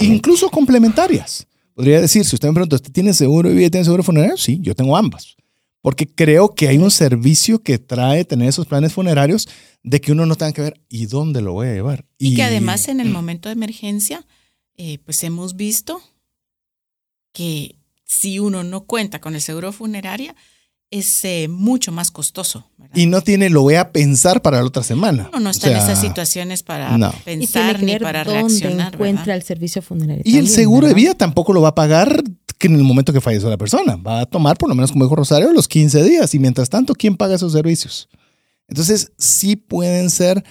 Speaker 1: Incluso complementarias. Podría decir, si usted me pregunta, ¿usted tiene seguro de vida y tiene seguro funerario? Sí, yo tengo ambas. Porque creo que hay un servicio que trae tener esos planes funerarios de que uno no tenga que ver y dónde lo voy a llevar.
Speaker 3: Y que además en el momento de emergencia, eh, pues hemos visto que si uno no cuenta con el seguro funeraria, es eh, mucho más costoso. ¿verdad?
Speaker 1: Y no tiene, lo voy a pensar para la otra semana.
Speaker 3: uno no está
Speaker 1: O sea,
Speaker 3: en esas situaciones para
Speaker 1: no.
Speaker 3: pensar ni para
Speaker 4: dónde
Speaker 3: reaccionar.
Speaker 4: encuentra
Speaker 3: ¿verdad?
Speaker 4: el servicio funerario.
Speaker 1: Y el seguro de vida tampoco lo va a pagar que en el momento que falleció la persona. Va a tomar, por lo menos como dijo Rosario, los 15 días. Y mientras tanto, ¿quién paga esos servicios? Entonces, sí pueden ser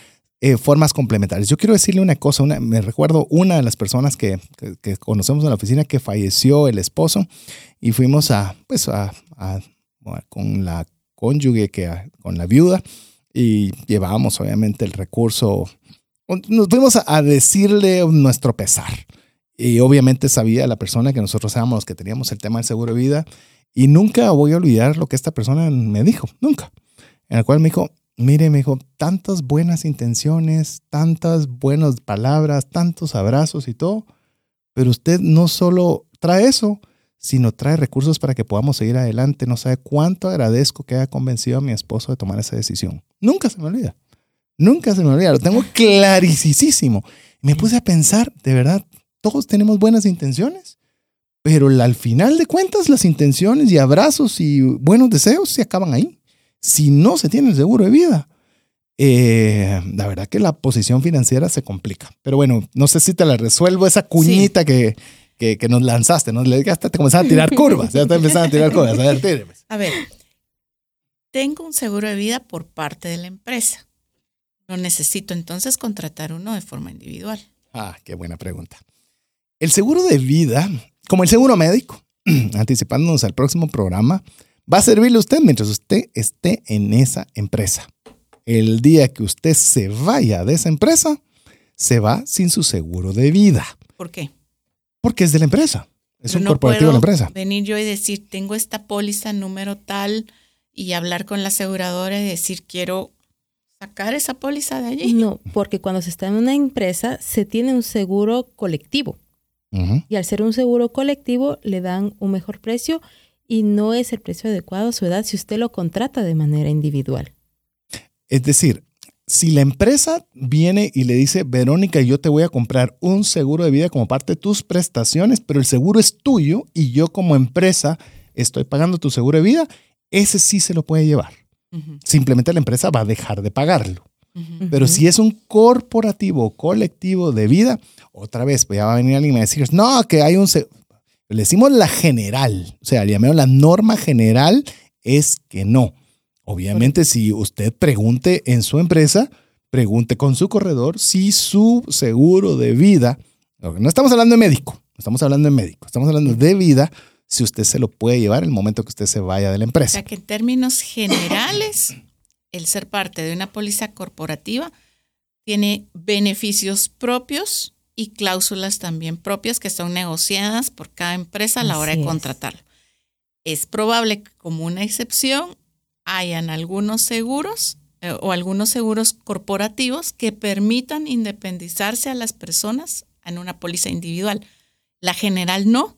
Speaker 1: eh, formas complementarias. Yo quiero decirle una cosa. Una, me recuerdo una de las personas que, que- que conocemos en la oficina que falleció el esposo y fuimos a, pues, a- con la cónyuge, que, con la viuda y llevábamos obviamente el recurso. Nos fuimos a decirle nuestro pesar. Y obviamente sabía la persona que nosotros éramos los que teníamos el tema del seguro de vida. Y nunca voy a olvidar lo que esta persona me dijo, nunca. En el cual me dijo, mire, me dijo, tantas buenas intenciones, tantas buenas palabras, tantos abrazos y todo, pero usted no solo trae eso, sino trae recursos para que podamos seguir adelante. No sabe cuánto agradezco que haya convencido a mi esposo de tomar esa decisión. Nunca se me olvida. Nunca se me olvida. Lo tengo clarísimo. Me puse a pensar, de verdad, todos tenemos buenas intenciones, pero al final de cuentas las intenciones y abrazos y buenos deseos se acaban ahí. Si no se tiene el seguro de vida, eh, la verdad que la posición financiera se complica. Pero bueno, no sé si te la resuelvo esa cuñita que, que, que nos lanzaste, ¿no? Le hasta te comenzaron a tirar [laughs] curvas, ya te empezaron a tirar curvas. A ver, tire, pues.
Speaker 3: A ver, tengo un seguro de vida por parte de la empresa. No necesito entonces contratar uno de forma individual.
Speaker 1: Ah, qué buena pregunta. El seguro de vida, como el seguro médico, [clears throat] anticipándonos al próximo programa, va a servirle a usted mientras usted esté en esa empresa. El día que usted se vaya de esa empresa, se va sin su seguro de vida,
Speaker 3: ¿Por qué?
Speaker 1: Porque es de la empresa. Es
Speaker 3: Pero
Speaker 1: un
Speaker 3: no
Speaker 1: corporativo de la empresa.
Speaker 3: Venir yo y decir, tengo esta póliza número tal y hablar con la aseguradora y decir, quiero sacar esa póliza de allí.
Speaker 4: No, porque cuando se está en una empresa se tiene un seguro colectivo y al ser un seguro colectivo le dan un mejor precio y no es el precio adecuado a su edad si usted lo contrata de manera individual.
Speaker 1: Es decir, si la empresa viene y le dice, Verónica, yo te voy a comprar un seguro de vida como parte de tus prestaciones, pero el seguro es tuyo y yo como empresa estoy pagando tu seguro de vida, ese sí se lo puede llevar. Simplemente la empresa va a dejar de pagarlo. Pero si es un corporativo o colectivo de vida, otra vez, pues ya va a venir alguien y me va a decir, no, que hay un... se-". Le decimos la general, o sea, le llamamos la norma general es que no. Obviamente, si usted pregunte en su empresa, pregunte con su corredor si su seguro de vida, no estamos hablando de médico, no estamos hablando de médico, estamos hablando de vida, si usted se lo puede llevar el momento que usted se vaya de la
Speaker 3: O
Speaker 1: empresa.
Speaker 3: sea que en términos generales, el ser parte de una póliza corporativa tiene beneficios propios y cláusulas también propias que son negociadas por cada empresa a la hora de contratarlo. Es probable que como una excepción hayan algunos seguros eh, o algunos seguros corporativos que permitan independizarse a las personas en una póliza individual. La general no,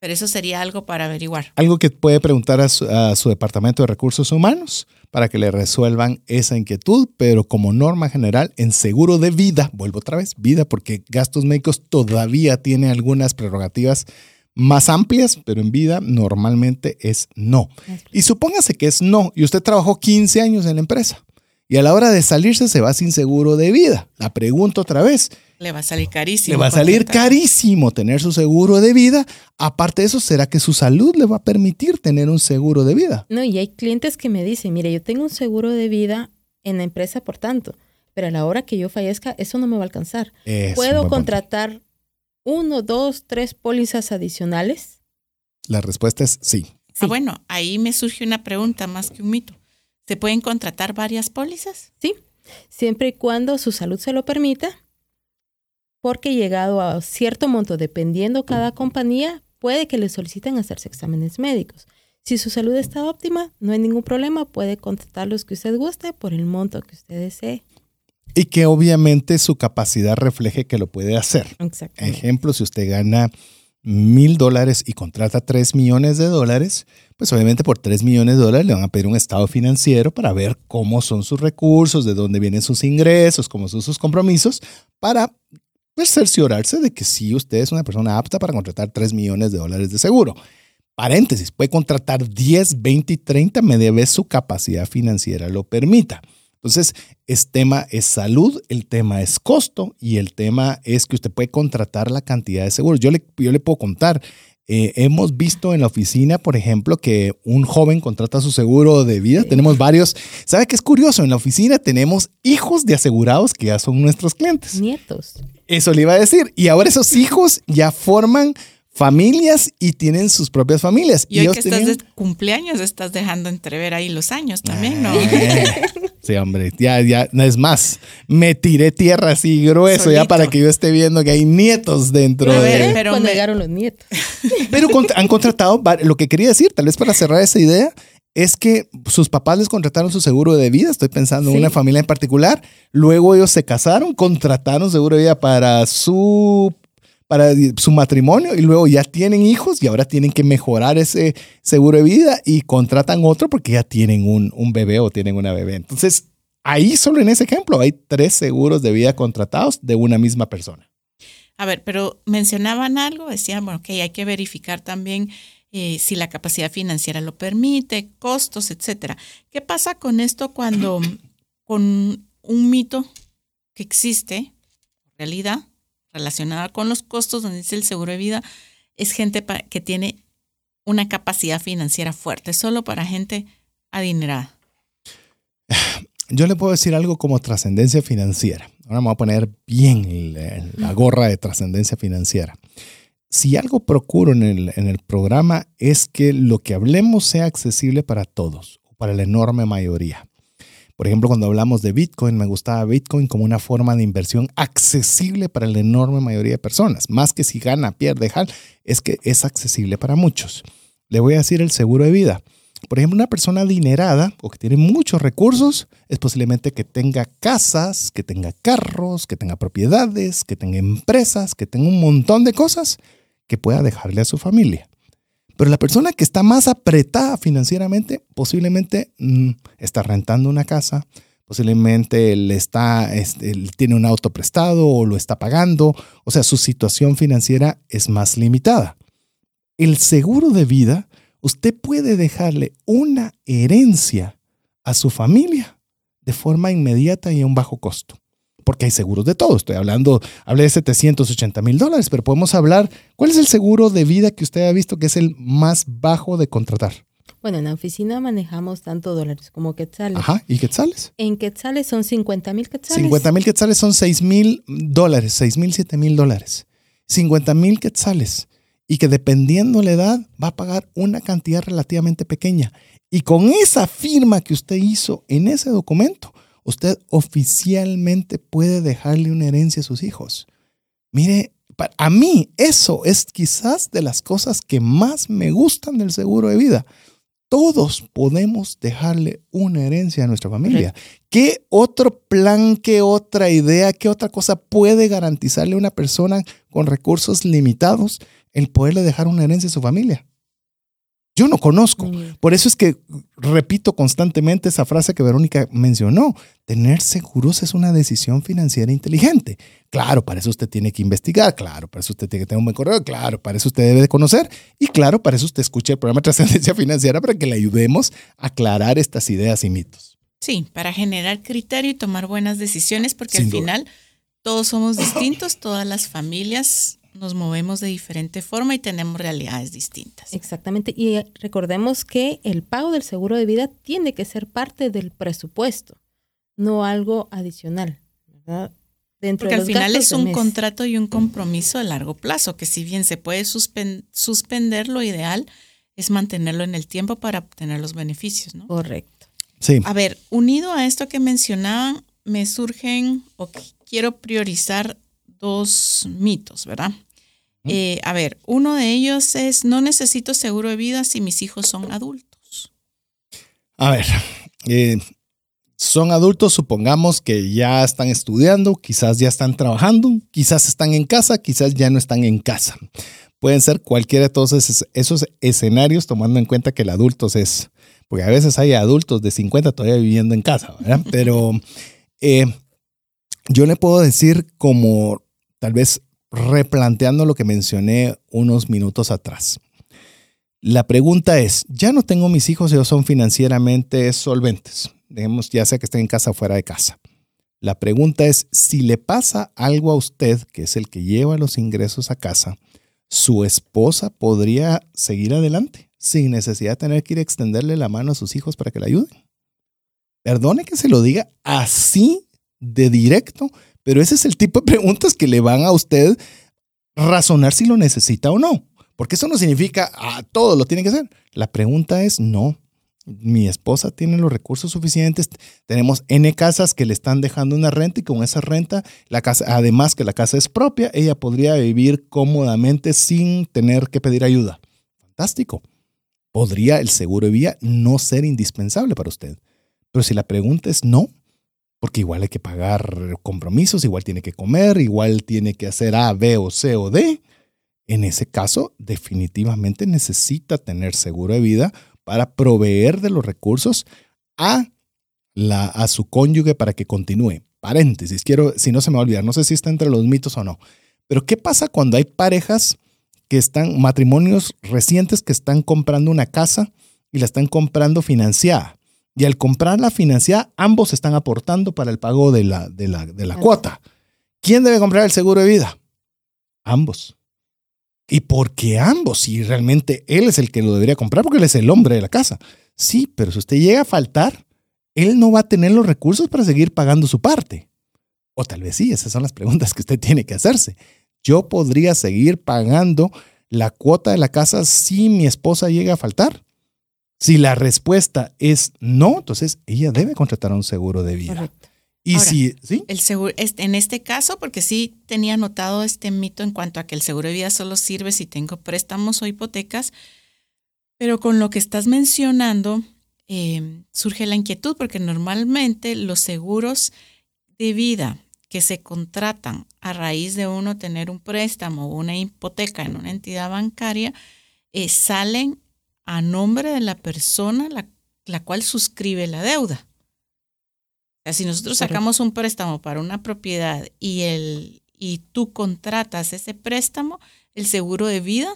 Speaker 3: pero eso sería algo para averiguar.
Speaker 1: Algo que puede preguntar a su, departamento de recursos humanos para que le resuelvan esa inquietud, pero como norma general, en seguro de vida, vuelvo otra vez, vida, porque gastos médicos todavía tiene algunas prerrogativas más amplias, pero en vida normalmente es no. Y supóngase que es no, y usted trabajó 15 años en la empresa, y a la hora de salirse se va sin seguro de vida. La pregunto otra vez,
Speaker 3: le va a salir carísimo.
Speaker 1: Le va a salir carísimo tener su seguro de vida. Aparte de eso, ¿será que su salud le va a permitir tener un seguro de vida?
Speaker 4: No, y hay clientes que me dicen, mire, yo tengo un seguro de vida en la empresa por tanto, pero a la hora que yo fallezca, eso no me va a alcanzar. ¿Puedo contratar uno, dos, tres pólizas adicionales?
Speaker 1: La respuesta es sí.
Speaker 3: Ah, bueno, ahí me surge una pregunta más que un mito. ¿Se pueden contratar varias pólizas?
Speaker 4: Sí, siempre y cuando su salud se lo permita porque llegado a cierto monto, dependiendo cada compañía, puede que le soliciten hacerse exámenes médicos. Si su salud está óptima, no hay ningún problema, puede contratar los que usted guste por el monto que usted desee.
Speaker 1: Y que obviamente su capacidad refleje que lo puede hacer. Ejemplo, si usted gana mil dólares y contrata tres millones de dólares, pues obviamente por tres millones de dólares le van a pedir un estado financiero para ver cómo son sus recursos, de dónde vienen sus ingresos, cómo son sus compromisos, para pues cerciorarse de que sí usted es una persona apta para contratar 3 millones de dólares de seguro. Paréntesis, puede contratar 10, 20 y 30 me debe su capacidad financiera lo permita. Entonces, es tema es salud, el tema es costo y el tema es que usted puede contratar la cantidad de seguros. Yo le, yo le puedo contar, eh, hemos visto en la oficina, por ejemplo, que un joven contrata su seguro de vida. Tenemos varios. ¿Sabe qué es curioso? En la oficina tenemos hijos de asegurados que ya son nuestros clientes.
Speaker 4: Nietos.
Speaker 1: Eso le iba a decir. Y ahora esos hijos ya forman familias y tienen sus propias familias.
Speaker 3: Y, hoy que estás de cumpleaños, estás dejando entrever ahí los años también, ¿no?
Speaker 1: sí, hombre, ya, ya, no es más. Me tiré tierra así grueso ya para que yo esté viendo que hay nietos dentro
Speaker 4: de... Pero cuando llegaron los nietos. [laughs]
Speaker 1: Pero han contratado, lo que quería decir, tal vez para cerrar esa idea, es que sus papás les contrataron su seguro de vida, estoy pensando en una familia en particular, luego ellos se casaron, contrataron seguro de vida para su para su matrimonio y luego ya tienen hijos y ahora tienen que mejorar ese seguro de vida y contratan otro porque ya tienen un, un bebé o tienen una bebé. Entonces, ahí solo en ese ejemplo hay tres seguros de vida contratados de una misma persona.
Speaker 3: A ver, pero mencionaban algo, decían, bueno, que hay que verificar también eh, si la capacidad financiera lo permite, costos, etcétera. ¿Qué pasa con esto cuando con un mito que existe, realidad, relacionada con los costos, donde dice el seguro de vida, es gente que tiene una capacidad financiera fuerte, solo para gente adinerada. [sighs]
Speaker 1: Yo le puedo decir algo como trascendencia financiera. Ahora me voy a poner bien la gorra de trascendencia financiera si algo procuro en el, en el, programa es que lo que hablemos sea accesible para todos, o para la enorme mayoría. Por ejemplo, cuando hablamos de Bitcoin, me gustaba Bitcoin como una forma de inversión accesible para la enorme mayoría de personas. Más que si gana, pierde, jal, es que es accesible para muchos. Le voy a decir el seguro de vida. Por ejemplo, una persona adinerada o que tiene muchos recursos es posiblemente que tenga casas, que tenga carros, que tenga propiedades, que tenga empresas, que tenga un montón de cosas que pueda dejarle a su familia. Pero la persona que está más apretada financieramente posiblemente mm, está rentando una casa, posiblemente le está, este, tiene un auto prestado o lo está pagando, o sea, su situación financiera es más limitada. El seguro de vida, usted puede dejarle una herencia a su familia de forma inmediata y a un bajo costo porque hay seguros de todo. Estoy hablando, hablé de 780 mil dólares, pero podemos hablar, ¿cuál es el seguro de vida que usted ha visto que es el más bajo de contratar?
Speaker 4: Bueno, en la oficina manejamos tanto dólares como quetzales.
Speaker 1: Ajá, ¿y quetzales?
Speaker 4: En quetzales son 50 mil quetzales.
Speaker 1: 50 mil quetzales son 6 mil dólares, 6 mil, 7 mil dólares. 50 mil quetzales. y que dependiendo la edad va a pagar una cantidad relativamente pequeña. Y con esa firma que usted hizo en ese documento, usted oficialmente puede dejarle una herencia a sus hijos. Mire, a mí eso es quizás de las cosas que más me gustan del seguro de vida. Todos podemos dejarle una herencia a nuestra familia. ¿Qué otro plan, qué otra idea, qué otra cosa puede garantizarle a una persona con recursos limitados el poderle dejar una herencia a su familia? Yo no conozco. Por eso es que repito constantemente esa frase que Verónica mencionó. Tener seguros es una decisión financiera inteligente. Claro, para eso usted tiene que investigar. Claro, para eso usted tiene que tener un buen correo. Claro, para eso usted debe de conocer. Y claro, para eso usted escucha el programa de Trascendencia [laughs] Financiera para que le ayudemos a aclarar estas ideas y mitos.
Speaker 3: Sí, para generar criterio y tomar buenas decisiones, porque al final todos somos distintos, todas las familias nos movemos de diferente forma y tenemos realidades distintas.
Speaker 4: Exactamente. Y eh, recordemos que el pago del seguro de vida tiene que ser parte del presupuesto, no algo adicional. ¿verdad?
Speaker 3: Dentro Porque al final es un contrato y un compromiso a largo plazo, que si bien se puede suspender, lo ideal es mantenerlo en el tiempo para obtener los beneficios. ¿no?
Speaker 4: Correcto.
Speaker 1: Sí.
Speaker 3: A ver, unido a esto que mencionaban, me surgen o quiero priorizar dos mitos, ¿verdad? Eh, a ver, uno de ellos es, no necesito seguro de vida si mis hijos son adultos.
Speaker 1: A ver, eh, son adultos, supongamos que ya están estudiando, quizás ya están trabajando, quizás están en casa, quizás ya no están en casa. Pueden ser cualquiera de todos esos, escenarios, tomando en cuenta que el adulto es, porque a veces hay adultos de 50 todavía viviendo en casa, ¿verdad? [laughs] Pero eh, yo le puedo decir como tal vez replanteando lo que mencioné unos minutos atrás. La pregunta es, ya no tengo mis hijos, ellos son financieramente solventes, digamos, ya sea que estén en casa o fuera de casa. La pregunta es, si le pasa algo a usted, que es el que lleva los ingresos a casa, ¿su esposa podría seguir adelante sin necesidad de tener que ir a extenderle la mano a sus hijos para que la ayuden? Perdone que se lo diga así de directo, pero ese es el tipo de preguntas que le van a usted razonar si lo necesita o no. Porque eso no significa, ah, todo lo tiene que hacer. La pregunta es, no, mi esposa tiene los recursos suficientes, tenemos N casas que le están dejando una renta y con esa renta, la casa, además que la casa es propia, ella podría vivir cómodamente sin tener que pedir ayuda. Fantástico. Podría el seguro de vida no ser indispensable para usted. Pero si la pregunta es no, porque igual hay que pagar compromisos, igual tiene que comer, igual tiene que hacer A, B o C o D. En ese caso, definitivamente necesita tener seguro de vida para proveer de los recursos a, la, a su cónyuge para que continúe. Paréntesis, quiero, si no se me va a olvidar, no sé si está entre los mitos o no, pero ¿qué pasa cuando hay parejas que están, matrimonios recientes que están comprando una casa y la están comprando financiada? Y al comprar la financiada, ambos están aportando para el pago de la, de la, de la cuota. ¿Quién debe comprar el seguro de vida? Ambos. ¿Y por qué ambos? Si realmente él es el que lo debería comprar, porque él es el hombre de la casa. Sí, pero si usted llega a faltar, él no va a tener los recursos para seguir pagando su parte. O tal vez sí, esas son las preguntas que usted [laughs] tiene que hacerse. Yo podría seguir pagando la cuota de la casa si mi esposa llega a faltar. Si la respuesta es no, entonces ella debe contratar un seguro de vida. Correcto. Y si, ¿sí?
Speaker 3: El seguro, en este caso, porque sí tenía notado este mito en cuanto a que el seguro de vida solo sirve si tengo préstamos o hipotecas, pero con lo que estás mencionando em, surge la inquietud, porque normalmente los seguros de vida que se contratan a raíz de uno tener un préstamo o una hipoteca en una entidad bancaria, eh, salen a nombre de la persona la, cual suscribe la deuda. O sea, si nosotros sacamos un préstamo para una propiedad y, el, y tú contratas ese préstamo, el seguro de vida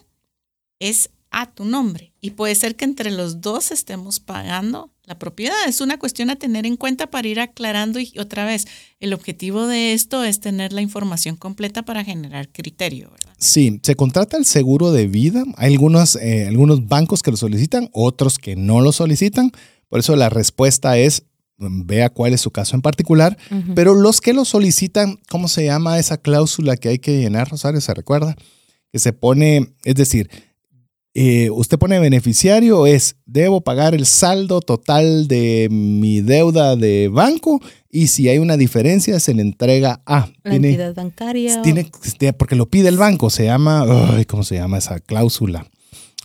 Speaker 3: es a tu nombre. Y puede ser que entre los dos estemos pagando la propiedad. Es una cuestión a tener en cuenta para ir aclarando y otra vez, el objetivo de esto es tener la información completa para generar criterio.
Speaker 1: Sí, se contrata el seguro de vida. Hay algunos, eh, algunos bancos que lo solicitan, otros que no lo solicitan. Por eso la respuesta es vea cuál es su caso en particular, pero los que lo solicitan, ¿cómo se llama esa cláusula que hay que llenar, Rosario? ¿Se recuerda? que se pone, es decir, eh, usted pone beneficiario es, debo pagar el saldo total de mi deuda de banco y si hay una diferencia se le entrega a
Speaker 4: la entidad bancaria.
Speaker 1: Tiene, porque lo pide el banco, se llama, ¿cómo se llama esa cláusula?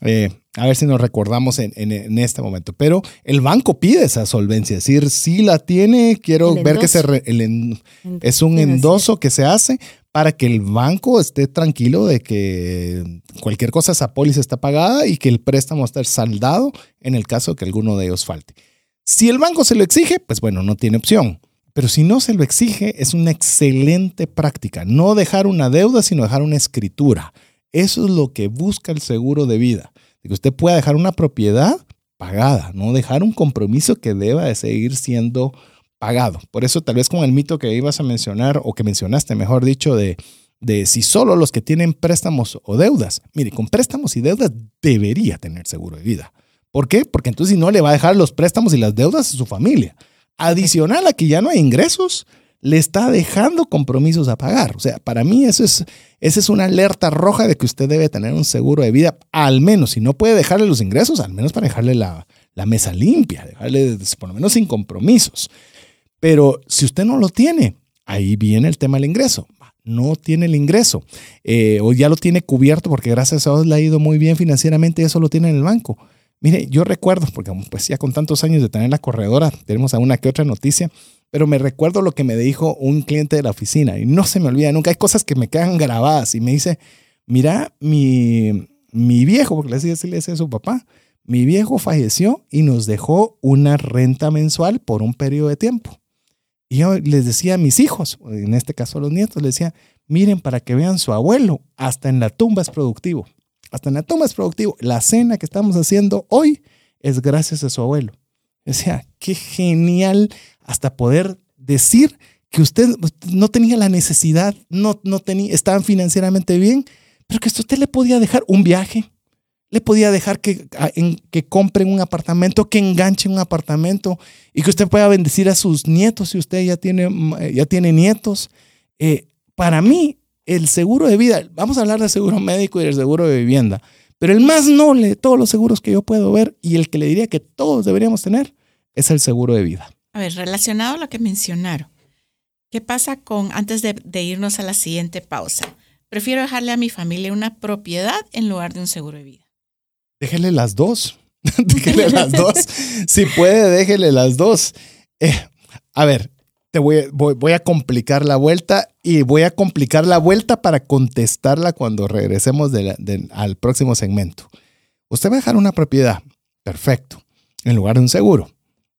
Speaker 1: Eh, a ver si nos recordamos en, en, este momento. Pero el banco pide esa solvencia, es decir, si la tiene, quiero ver que se el es un endoso que se hace para que el banco esté tranquilo de que cualquier cosa esa póliza está pagada y que el préstamo esté saldado en el caso de que alguno de ellos falte. Si el banco se lo exige, pues bueno, no tiene opción. Pero si no se lo exige, es una excelente práctica. No dejar una deuda, sino dejar una escritura. Eso es lo que busca el seguro de vida que usted pueda dejar una propiedad pagada, no dejar un compromiso que deba de seguir siendo pagado. Por eso tal vez con el mito que ibas a mencionar o que mencionaste, mejor dicho, de, de si solo los que tienen préstamos o deudas, mire, con préstamos y deudas debería tener seguro de vida. ¿Por qué? Porque entonces si no le va a dejar los préstamos y las deudas a su familia. Adicional a que ya no hay ingresos, le está dejando compromisos a pagar. O sea, para mí eso es, esa es una alerta roja de que usted debe tener un seguro de vida, al menos, si no puede dejarle los ingresos, al menos para dejarle la, mesa limpia, dejarle por lo menos sin compromisos. Pero si usted no lo tiene, ahí viene el tema del ingreso. No tiene el ingreso eh, o ya lo tiene cubierto porque gracias a Dios le ha ido muy bien financieramente y eso lo tiene en el banco. Mire, yo recuerdo, porque pues ya con tantos años de tener la corredora, tenemos alguna que otra noticia, pero me recuerdo lo que me dijo un cliente de la oficina y no se me olvida nunca. Hay cosas que me quedan grabadas y me dice, mira, mi, mi viejo, porque le decía, le decía a su papá, mi viejo falleció y nos dejó una renta mensual por un periodo de tiempo. Y yo les decía a mis hijos, en este caso a los nietos, les decía, miren para que vean su abuelo, hasta en la tumba es productivo. Hasta en la tumba es productivo. La cena que estamos haciendo hoy es gracias a su abuelo. Decía, qué genial hasta poder decir que usted no tenía la necesidad, no, no tenía, estaban financieramente bien, pero que usted le podía dejar un viaje, le podía dejar que, que compren un apartamento, que enganchen un apartamento y que usted pueda bendecir a sus nietos si usted ya tiene, ya tiene nietos. Eh, para mí, el seguro de vida, vamos a hablar del seguro médico y del seguro de vivienda, pero el más noble de todos los seguros que yo puedo ver y el que le diría que todos deberíamos tener es el seguro de vida.
Speaker 3: A ver, relacionado a lo que mencionaron, ¿qué pasa con, antes de, irnos a la siguiente pausa? Prefiero dejarle a mi familia una propiedad en lugar de un seguro de vida.
Speaker 1: Déjele las dos. [laughs] déjele las dos. Si puede, déjele las dos. Eh, a ver, te voy, voy, a complicar la vuelta y voy a complicar la vuelta para contestarla cuando regresemos al próximo segmento. Usted va a dejar una propiedad, perfecto, en lugar de un seguro.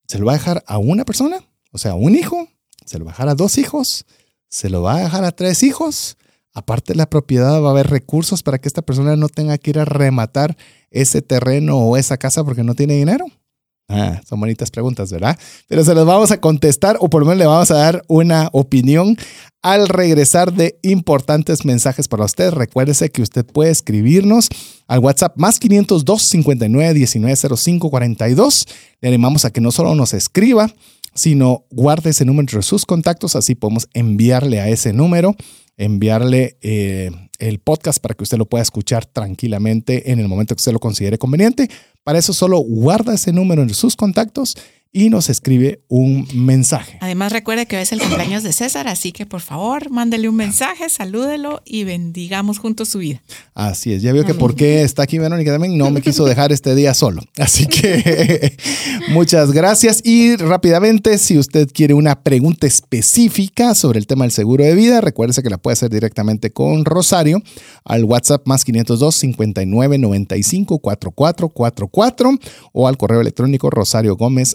Speaker 1: ¿Se lo va a dejar a una persona? O sea, un hijo, se lo va a dejar a dos hijos, se lo va a dejar a tres hijos. Aparte de la propiedad, va a haber recursos para que esta persona no tenga que ir a rematar ese terreno o esa casa porque no tiene dinero. Ah, son bonitas preguntas, ¿verdad? Pero se las vamos a contestar o por lo menos le vamos a dar una opinión al regresar de importantes mensajes para usted. Recuérdese que usted puede escribirnos al WhatsApp más 502 59 19 05 42. Le animamos a que no solo nos escriba, sino guarde ese número entre sus contactos, así podemos enviarle a ese número, enviarle eh, el podcast para que usted lo pueda escuchar tranquilamente en el momento que usted lo considere conveniente. Para eso solo guarda ese número en sus contactos y nos escribe un mensaje.
Speaker 3: Además, recuerde que hoy es el cumpleaños de César, así que por favor, mándele un mensaje, salúdelo y bendigamos juntos su vida.
Speaker 1: Así es, ya veo que por qué está aquí Verónica también, no me quiso dejar este día solo. Así que [laughs] muchas gracias y rápidamente, si usted quiere una pregunta específica sobre el tema del seguro de vida, recuérdese que la puede hacer directamente con Rosario al WhatsApp más 502 59 95 4444 o al correo electrónico rosario gómez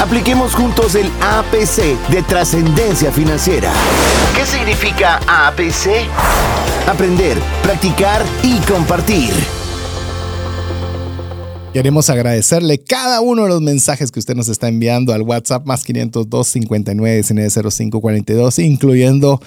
Speaker 2: Apliquemos juntos el APC de trascendencia financiera. ¿Qué significa APC? Aprender, practicar y compartir.
Speaker 1: Queremos agradecerle cada uno de los mensajes que usted nos está enviando al WhatsApp más 502 59 1905 42, incluyendo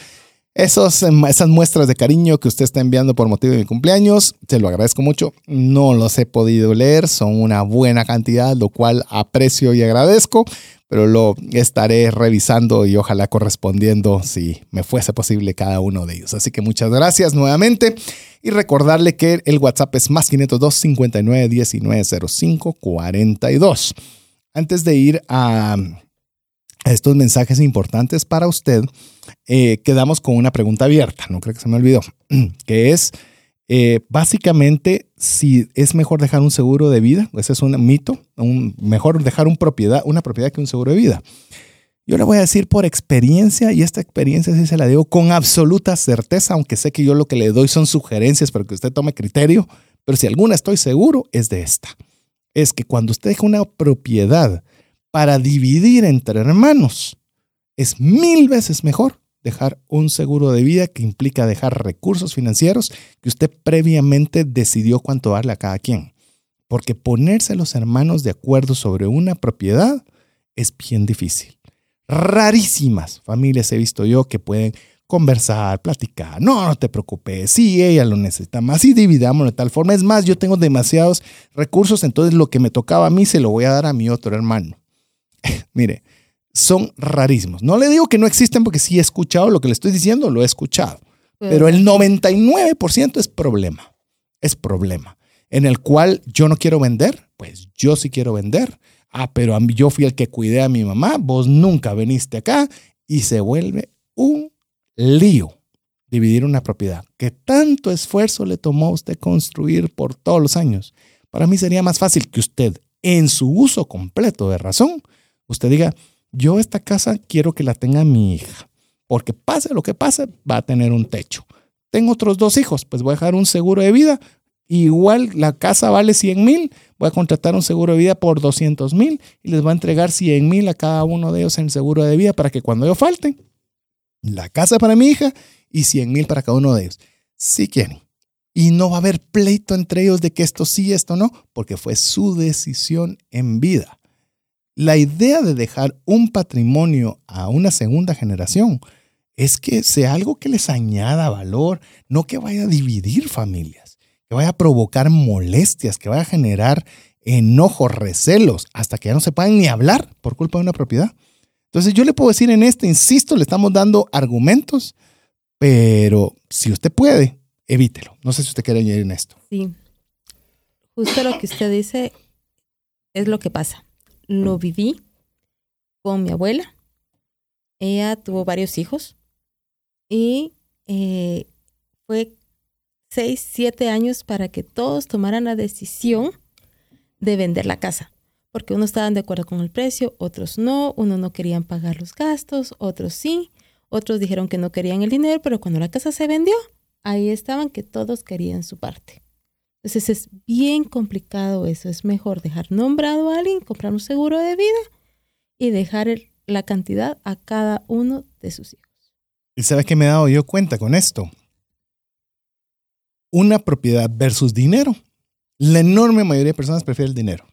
Speaker 1: esos, em, esas muestras de cariño que usted está enviando por motivo de mi cumpleaños, se lo agradezco mucho. No los he podido leer, son una buena cantidad, lo cual aprecio y agradezco, pero lo estaré revisando y ojalá correspondiendo si me fuese posible cada uno de ellos. Así que muchas gracias nuevamente y recordarle que el WhatsApp es más 502 59 19 05 42. Antes de ir a estos mensajes importantes para usted, eh, quedamos con una pregunta abierta, no creo que se me olvidó, [clears throat] que es eh, básicamente si es mejor dejar un seguro de vida, ese es un mito, mejor dejar una propiedad que un seguro de vida. Yo le voy a decir por experiencia, y esta experiencia sí se la digo con absoluta certeza, aunque sé que yo lo que le doy son sugerencias para que usted tome criterio, pero si alguna estoy seguro es de esta. Es que cuando usted deja una propiedad, para dividir entre hermanos. Es mil veces mejor dejar un seguro de vida que implica dejar recursos financieros que usted previamente decidió cuánto darle a cada quien. Porque ponerse los hermanos de acuerdo sobre una propiedad es bien difícil. Rarísimas familias he visto yo que pueden conversar, platicar. No, no te preocupes. Si ella lo necesita más, y dividámoslo de tal forma. Es más, yo tengo demasiados recursos, entonces lo que me tocaba a mí se lo voy a dar a mi otro hermano. [laughs] mire, son rarísimos. No le digo que no existen porque sí he escuchado lo que le estoy diciendo, lo he escuchado. Pero el 99% es problema. Es problema. En el cual yo no quiero vender, pues yo sí quiero vender. Ah, pero yo fui el que cuidé a mi mamá, vos nunca viniste acá y se vuelve un lío dividir una propiedad que tanto esfuerzo le tomó a usted construir por todos los años. Para mí sería más fácil que usted, en su uso completo de razón, usted diga, yo esta casa quiero que la tenga mi hija, porque pase lo que pase, va a tener un techo. Tengo otros dos hijos, pues voy a dejar un seguro de vida. Igual la casa vale 100 mil, voy a contratar un seguro de vida por 200 mil y les voy a entregar 100 mil a cada uno de ellos en seguro de vida para que cuando yo falte, la casa para mi hija y 100 mil para cada uno de ellos. Si quieren. Y no va a haber pleito entre ellos de que esto sí, esto no, porque fue su decisión en vida. La idea de dejar un patrimonio a una segunda generación es que sea algo que les añada valor, no que vaya a dividir familias, que vaya a provocar molestias, que vaya a generar enojos, recelos, hasta que ya no se puedan ni hablar por culpa de una propiedad. Entonces yo le puedo decir en este, insisto, le estamos dando argumentos, pero si usted puede, evítelo. No sé si usted quiere añadir en esto.
Speaker 4: Sí. Justo lo que usted dice es lo que pasa lo viví con mi abuela. Ella tuvo varios hijos y eh, fue seis, siete años para que todos tomaran la decisión de vender la casa. Porque unos estaban de acuerdo con el precio, otros no, unos no querían pagar los gastos, otros sí, otros dijeron que no querían el dinero, pero cuando la casa se vendió, ahí estaban que todos querían su parte. Entonces es bien complicado eso. Es mejor dejar nombrado a alguien, comprar un seguro de vida y dejar la cantidad a cada uno de sus hijos.
Speaker 1: ¿Y sabes qué me he dado yo cuenta con esto? Una propiedad versus dinero. La enorme mayoría de personas prefiere el dinero.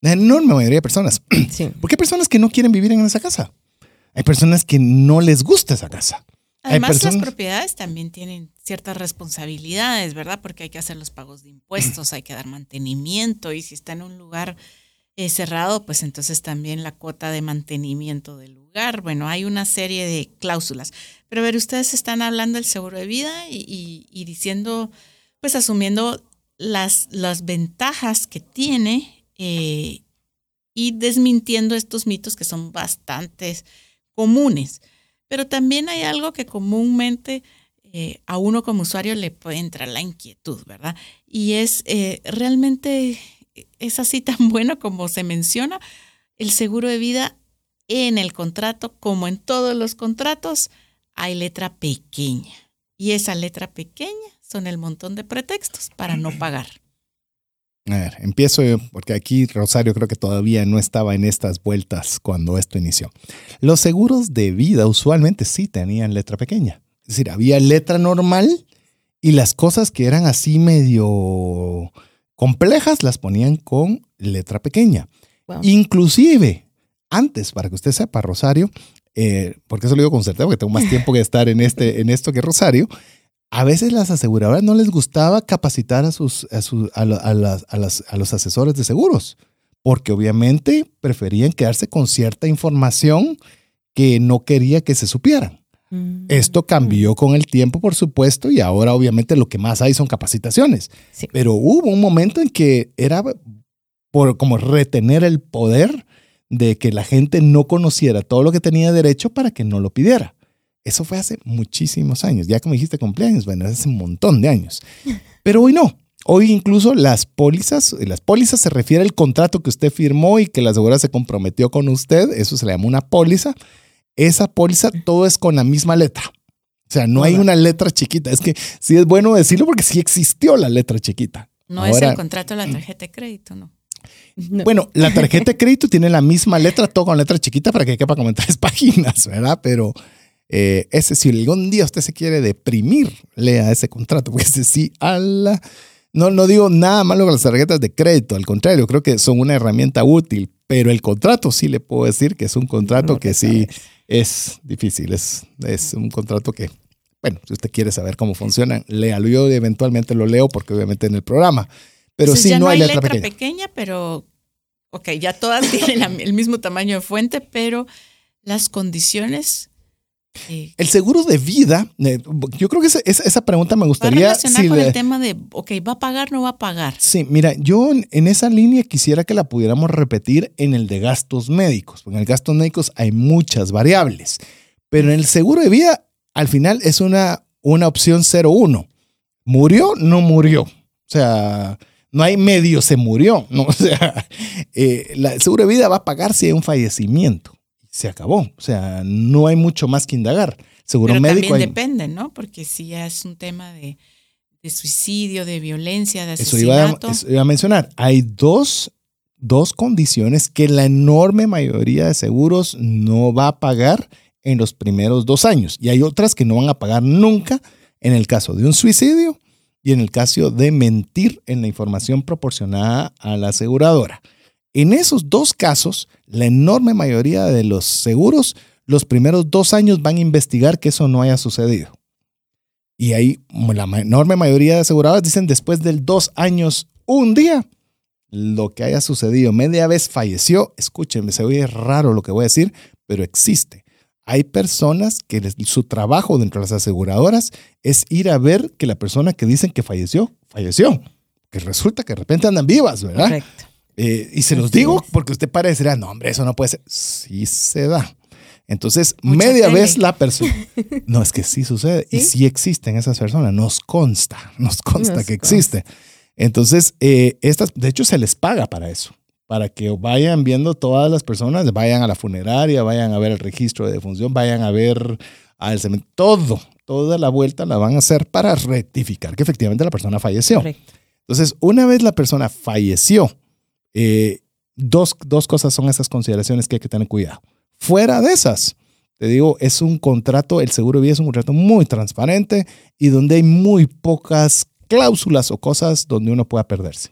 Speaker 1: La enorme mayoría de personas. Sí. [clears throat] Porque hay personas que no quieren vivir en esa casa. Hay personas que no les gusta esa casa.
Speaker 3: Además, las propiedades también tienen ciertas responsabilidades, ¿verdad? Porque hay que hacer los pagos de impuestos, hay que dar mantenimiento y si está en un lugar eh, cerrado, pues entonces también la cuota de mantenimiento del lugar. Bueno, hay una serie de cláusulas. Pero a ver, ustedes están hablando del seguro de vida y, diciendo, pues asumiendo las, las ventajas que tiene eh, y desmintiendo estos mitos que son bastante comunes. Pero también hay algo que comúnmente eh, a uno como usuario le puede entrar la inquietud, ¿verdad? Y es eh, realmente es así tan [laughs] bueno como se menciona el seguro de vida en el contrato, como en todos los contratos, hay letra pequeña. Y esa letra pequeña son el montón de pretextos para no [clears throat] pagar.
Speaker 1: A ver, empiezo porque aquí Rosario creo que todavía no estaba en estas vueltas cuando esto inició. Los seguros de vida usualmente sí tenían letra pequeña. Es decir, había letra normal y las cosas que eran así medio complejas las ponían con letra pequeña. Inclusive, antes, para que usted sepa, Rosario, eh, porque eso lo digo con certeza, porque tengo más tiempo que estar en, este, en esto que Rosario, a veces las aseguradoras no les gustaba capacitar a, sus, a, los asesores de seguros, porque obviamente preferían quedarse con cierta información que no quería que se supieran. Mm. Esto cambió con el tiempo, por supuesto, y ahora obviamente lo que más hay son capacitaciones. Pero hubo un momento en que era por como retener el poder de que la gente no conociera todo lo que tenía derecho para que no lo pidiera. Eso fue hace muchísimos años. Ya como dijiste cumpleaños, bueno, hace un montón de años. [laughs] Pero hoy no. Hoy incluso las pólizas, las pólizas se refiere al contrato que usted firmó y que la aseguradora se comprometió con usted. Eso se le llama una póliza. Esa póliza todo es con la misma letra. O sea, no hay una letra chiquita. Es que sí es bueno decirlo porque sí existió la letra chiquita.
Speaker 3: No es el contrato de la tarjeta de crédito, [laughs] ¿no?
Speaker 1: Bueno, la tarjeta de crédito tiene la misma letra, todo con letra chiquita para que quepa como en tres [laughs] páginas, ¿verdad? Pero eh, ese, si algún día usted se quiere deprimir, lea ese contrato, [laughs] porque ese sí, ala. No, no digo nada malo con las tarjetas de crédito, al contrario, creo que son una herramienta útil, pero el contrato sí le puedo decir que es un contrato que sí es difícil, es, es un contrato que, bueno, si usted quiere saber cómo funcionan, léalo. Yo eventualmente lo leo porque obviamente en el programa, pero sí no, hay letra,
Speaker 3: pequeña. Pero, ok, ya todas [laughs] tienen el mismo tamaño de fuente, pero las condiciones
Speaker 1: el seguro de vida, eh, yo creo que esa, esa pregunta me gustaría...
Speaker 3: Va a con el tema de, ok, ¿va a pagar no va a pagar?
Speaker 1: Sí, mira, yo en esa línea quisiera que la pudiéramos repetir en el de gastos médicos. En el gastos médicos hay muchas variables, pero en el seguro de vida, al final es una, una opción 0-1. ¿Murió? No murió. O sea, no hay medio se murió. ¿no? [laughs] O sea, eh, el seguro de vida va a pagar si hay un fallecimiento se acabó. O sea, no hay mucho más que indagar. Seguro
Speaker 3: Pero
Speaker 1: médico.
Speaker 3: También depende, ¿no? Porque si ya es un tema de, suicidio, de violencia, de
Speaker 1: asesinato. Eso iba, a mencionar. Hay dos, dos condiciones que la enorme mayoría de seguros no va a pagar en los primeros dos años. Y hay otras que no van a pagar nunca en el caso de un suicidio y en el caso de mentir en la información proporcionada a la aseguradora. En esos dos casos, la enorme mayoría de los seguros, los primeros dos años van a investigar que eso no haya sucedido. Y ahí la enorme mayoría de aseguradoras dicen después del dos años, un día, lo que haya sucedido, media vez falleció, escúchenme, se oye raro lo que voy a decir, pero existe. Hay personas que su trabajo dentro de las aseguradoras es ir a ver que la persona que dicen que falleció, falleció. Que resulta que de repente andan vivas, ¿verdad? Correcto. Eh, y se los digo porque usted parecerá, no, hombre, eso no puede ser. Sí se da. Entonces, media vez la persona. [laughs] No, es que sí sucede. Y sí existen esas personas. Nos consta, nos consta que existe. Entonces, eh, estas, de hecho, se les paga para eso. Para que vayan viendo todas las personas, vayan a la funeraria, vayan a ver el registro de defunción, vayan a ver al cementerio. Todo, toda la vuelta la van a hacer para rectificar que efectivamente la persona falleció. Entonces, una vez la persona falleció, eh, dos, dos cosas son esas consideraciones que hay que tener cuidado. Fuera de esas, te digo, es un contrato, el seguro de vida es un contrato muy transparente y donde hay muy pocas cláusulas o cosas donde uno pueda perderse.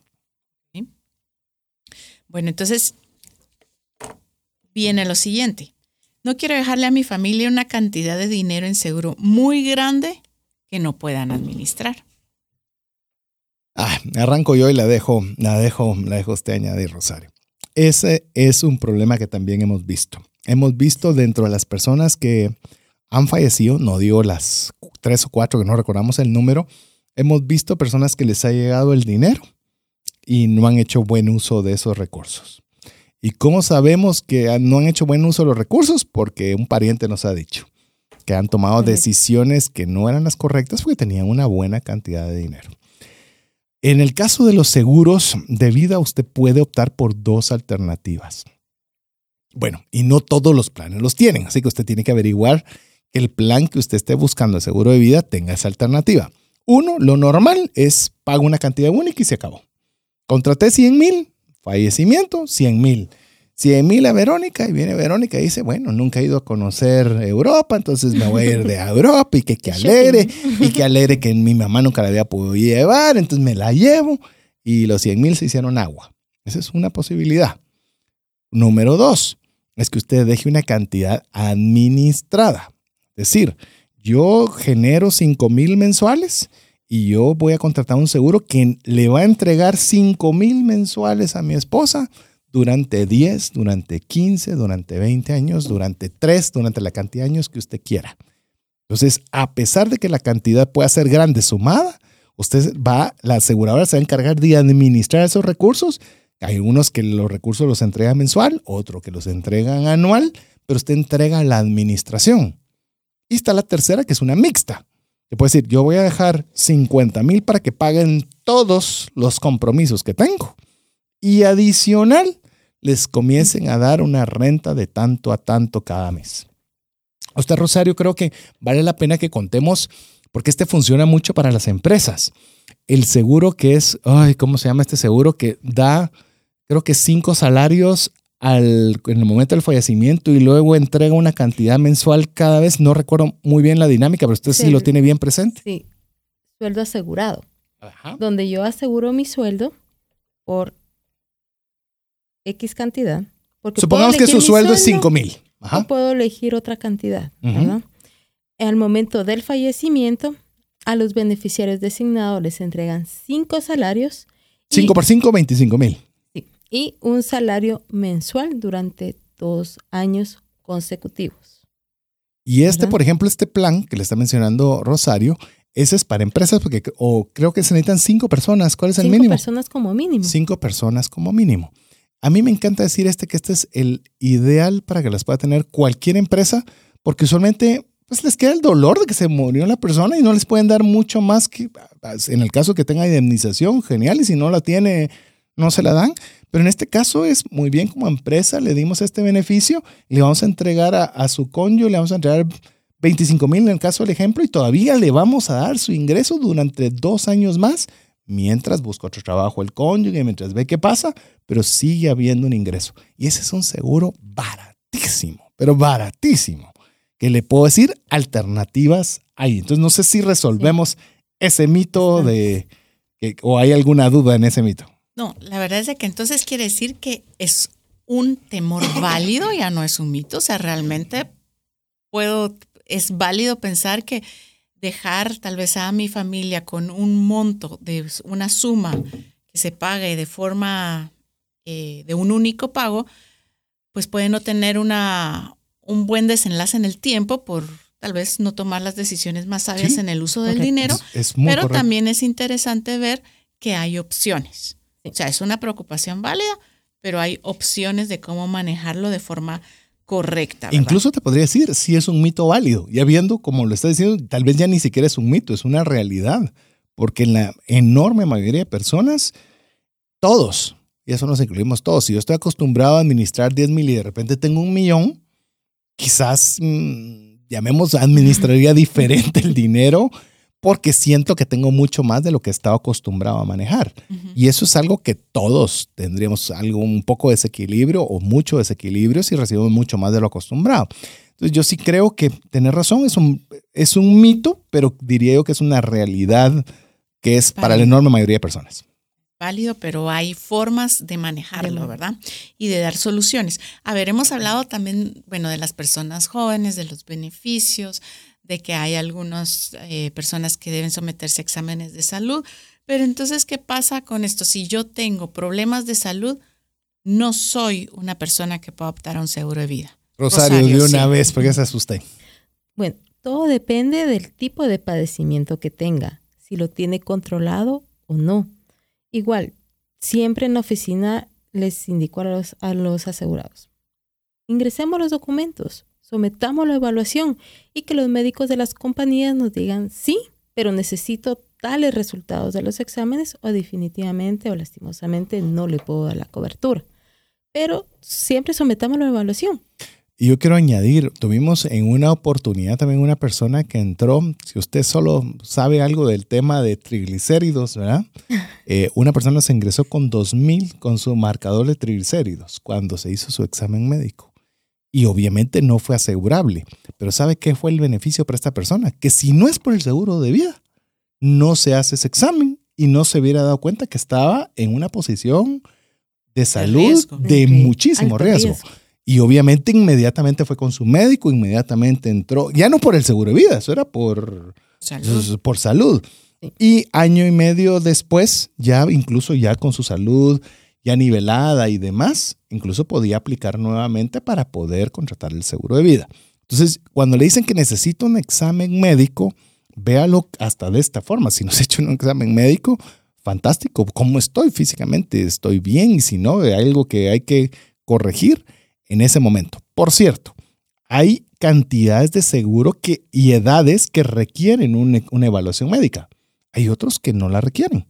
Speaker 3: Bueno, entonces viene lo siguiente. no quiero dejarle a mi familia una cantidad de dinero en seguro muy grande que no puedan administrar.
Speaker 1: Ah, arranco yo y la dejo, la dejo, la dejo usted añadir, Rosario. Ese es un problema que también hemos visto. Hemos visto dentro de las personas que han fallecido, no digo las tres o cuatro que no recordamos el número, hemos visto personas que les ha llegado el dinero y no han hecho buen uso de esos recursos. ¿Y cómo sabemos que no han hecho buen uso de los recursos? Porque un pariente nos ha dicho que han tomado decisiones que no eran las correctas porque tenían una buena cantidad de dinero. En el caso de los seguros de vida, usted puede optar por dos alternativas. Bueno, y no todos los planes los tienen, así que usted tiene que averiguar que el plan que usted esté buscando de seguro de vida tenga esa alternativa. Uno, lo normal es pago una cantidad única y se acabó. Contraté 100 mil, fallecimiento, 100 mil. 100 mil a Verónica y viene Verónica y dice, bueno, nunca he ido a conocer Europa, entonces me voy a ir de [laughs] Europa y que, que alegre y que alegre que mi mamá nunca la había podido llevar, entonces me la llevo y los 100 mil se hicieron agua. Esa es una posibilidad. Número dos, es que usted deje una cantidad administrada. Es decir, yo genero 5 mil mensuales y yo voy a contratar un seguro que le va a entregar 5 mil mensuales a mi esposa durante 10, durante 15, durante 20 años, durante 3, durante la cantidad de años que usted quiera. Entonces, a pesar de que la cantidad pueda ser grande sumada, usted va, la aseguradora se va a encargar de administrar esos recursos. Hay unos que los recursos los entrega mensual, otro que los entregan anual, pero usted entrega la administración. Y está la tercera, que es una mixta. Que puede decir, yo voy a dejar 50 mil para que paguen todos los compromisos que tengo. Y adicional, les comiencen a dar una renta de tanto a tanto cada mes. usted, Rosario, creo que vale la pena que contemos, porque este funciona mucho para las empresas. El seguro que es, ay, ¿cómo se llama este seguro? Que da, creo que cinco salarios al, en el momento del fallecimiento y luego entrega una cantidad mensual cada vez. No recuerdo muy bien la dinámica, pero usted sí, lo tiene bien presente.
Speaker 4: Sí, sueldo asegurado. Donde yo aseguro mi sueldo por X cantidad.
Speaker 1: Porque Supongamos que su sueldo, es 5 mil.
Speaker 4: No puedo elegir otra cantidad. Al momento del fallecimiento, a los beneficiarios designados les entregan 5 salarios.
Speaker 1: 5 por 5, 25 mil
Speaker 4: y un salario mensual durante dos años consecutivos.
Speaker 1: Y este, por ejemplo, este plan que le está mencionando Rosario, ese es para empresas porque o creo que se necesitan cinco personas. ¿Cuál es el mínimo?
Speaker 4: Cinco personas como mínimo.
Speaker 1: Cinco personas como mínimo. A mí me encanta decir este que este es el ideal para que las pueda tener cualquier empresa, porque usualmente pues les queda el dolor de que se murió la persona y no les pueden dar mucho más que en el caso que tenga indemnización, genial, y si no la tiene, no se la dan. Pero en este caso es muy bien como empresa, le dimos este beneficio, le vamos a entregar a, su cónyuge, le vamos a entregar 25 mil en el caso del ejemplo y todavía le vamos a dar su ingreso durante dos años más mientras busca otro trabajo el cónyuge, mientras ve qué pasa, pero sigue habiendo un ingreso. Y ese es un seguro baratísimo, pero baratísimo, que le puedo decir alternativas ahí. Entonces no sé si resolvemos ese mito de, o hay alguna duda en ese mito.
Speaker 3: No, la verdad es que entonces quiere decir que es un temor válido, ya no es un mito. O sea, realmente puedo, es válido pensar que dejar tal vez a mi familia con un monto de una suma que se pague de forma eh, de un único pago, pues puede no tener una, un buen desenlace en el tiempo por tal vez no tomar las decisiones más sabias en el uso del dinero, pero también es interesante ver que hay opciones. O sea, es una preocupación válida, pero hay opciones de cómo manejarlo de forma correcta.
Speaker 1: Incluso te podría decir si es un mito válido. Ya viendo, como lo está diciendo, tal vez ya ni siquiera es un mito, es una realidad. Porque en la enorme mayoría de personas, todos, y eso nos incluimos todos, si yo estoy acostumbrado a administrar 10 mil y de repente tengo un millón, quizás, mm, llamemos, administraría [laughs] diferente el dinero porque siento que tengo mucho más de lo que estaba acostumbrado a manejar. Y eso es algo que todos tendríamos algo, un poco de desequilibrio o mucho desequilibrio si recibimos mucho más de lo acostumbrado. Entonces yo sí creo que tener razón es un, es un mito, pero diría yo que es una realidad que es para la enorme mayoría de personas.
Speaker 3: válido, pero hay formas de manejarlo, ¿verdad? Y de dar soluciones. A ver, hemos hablado también, bueno, de las personas jóvenes, de los beneficios, de que hay algunas eh, personas que deben someterse a exámenes de salud, pero entonces, ¿qué pasa con esto? Si yo tengo problemas de salud, no soy una persona que pueda optar a un seguro de vida.
Speaker 1: Rosario, de una vez, porque se asusta.
Speaker 4: Bueno, todo depende del tipo de padecimiento que tenga, si lo tiene controlado o no. Igual, siempre en la oficina les indico a los, a los asegurados. Ingresemos los documentos, sometamos la evaluación y que los médicos de las compañías nos digan sí, pero necesito tales resultados de los exámenes o definitivamente o lastimosamente no le puedo dar la cobertura. Pero siempre sometamos la evaluación.
Speaker 1: Y yo quiero añadir, tuvimos en una oportunidad también una persona que entró, si usted solo sabe algo del tema de triglicéridos, ¿verdad? [laughs] Eh, una persona se ingresó con 2000 con su marcador de triglicéridos cuando se hizo su examen médico. Y obviamente no fue asegurable. Pero ¿sabe qué fue el beneficio para esta persona? Que si no es por el seguro de vida, no se hace ese examen y no se hubiera dado cuenta que estaba en una posición de salud de, muchísimo riesgo. Y obviamente inmediatamente fue con su médico, inmediatamente entró, ya no por el seguro de vida, eso era por salud. Por salud. Y año y medio después, ya incluso ya con su salud ya nivelada y demás, incluso podía aplicar nuevamente para poder contratar el seguro de vida. Entonces, cuando le dicen que necesita un examen médico, véalo hasta de esta forma. Si nos he hecho un examen médico, fantástico. ¿Cómo estoy físicamente? ¿Estoy bien? Y si no, hay algo que hay que corregir en ese momento. Por cierto, hay cantidades de seguro que, y edades que requieren una evaluación médica. Hay otros que no la requieren.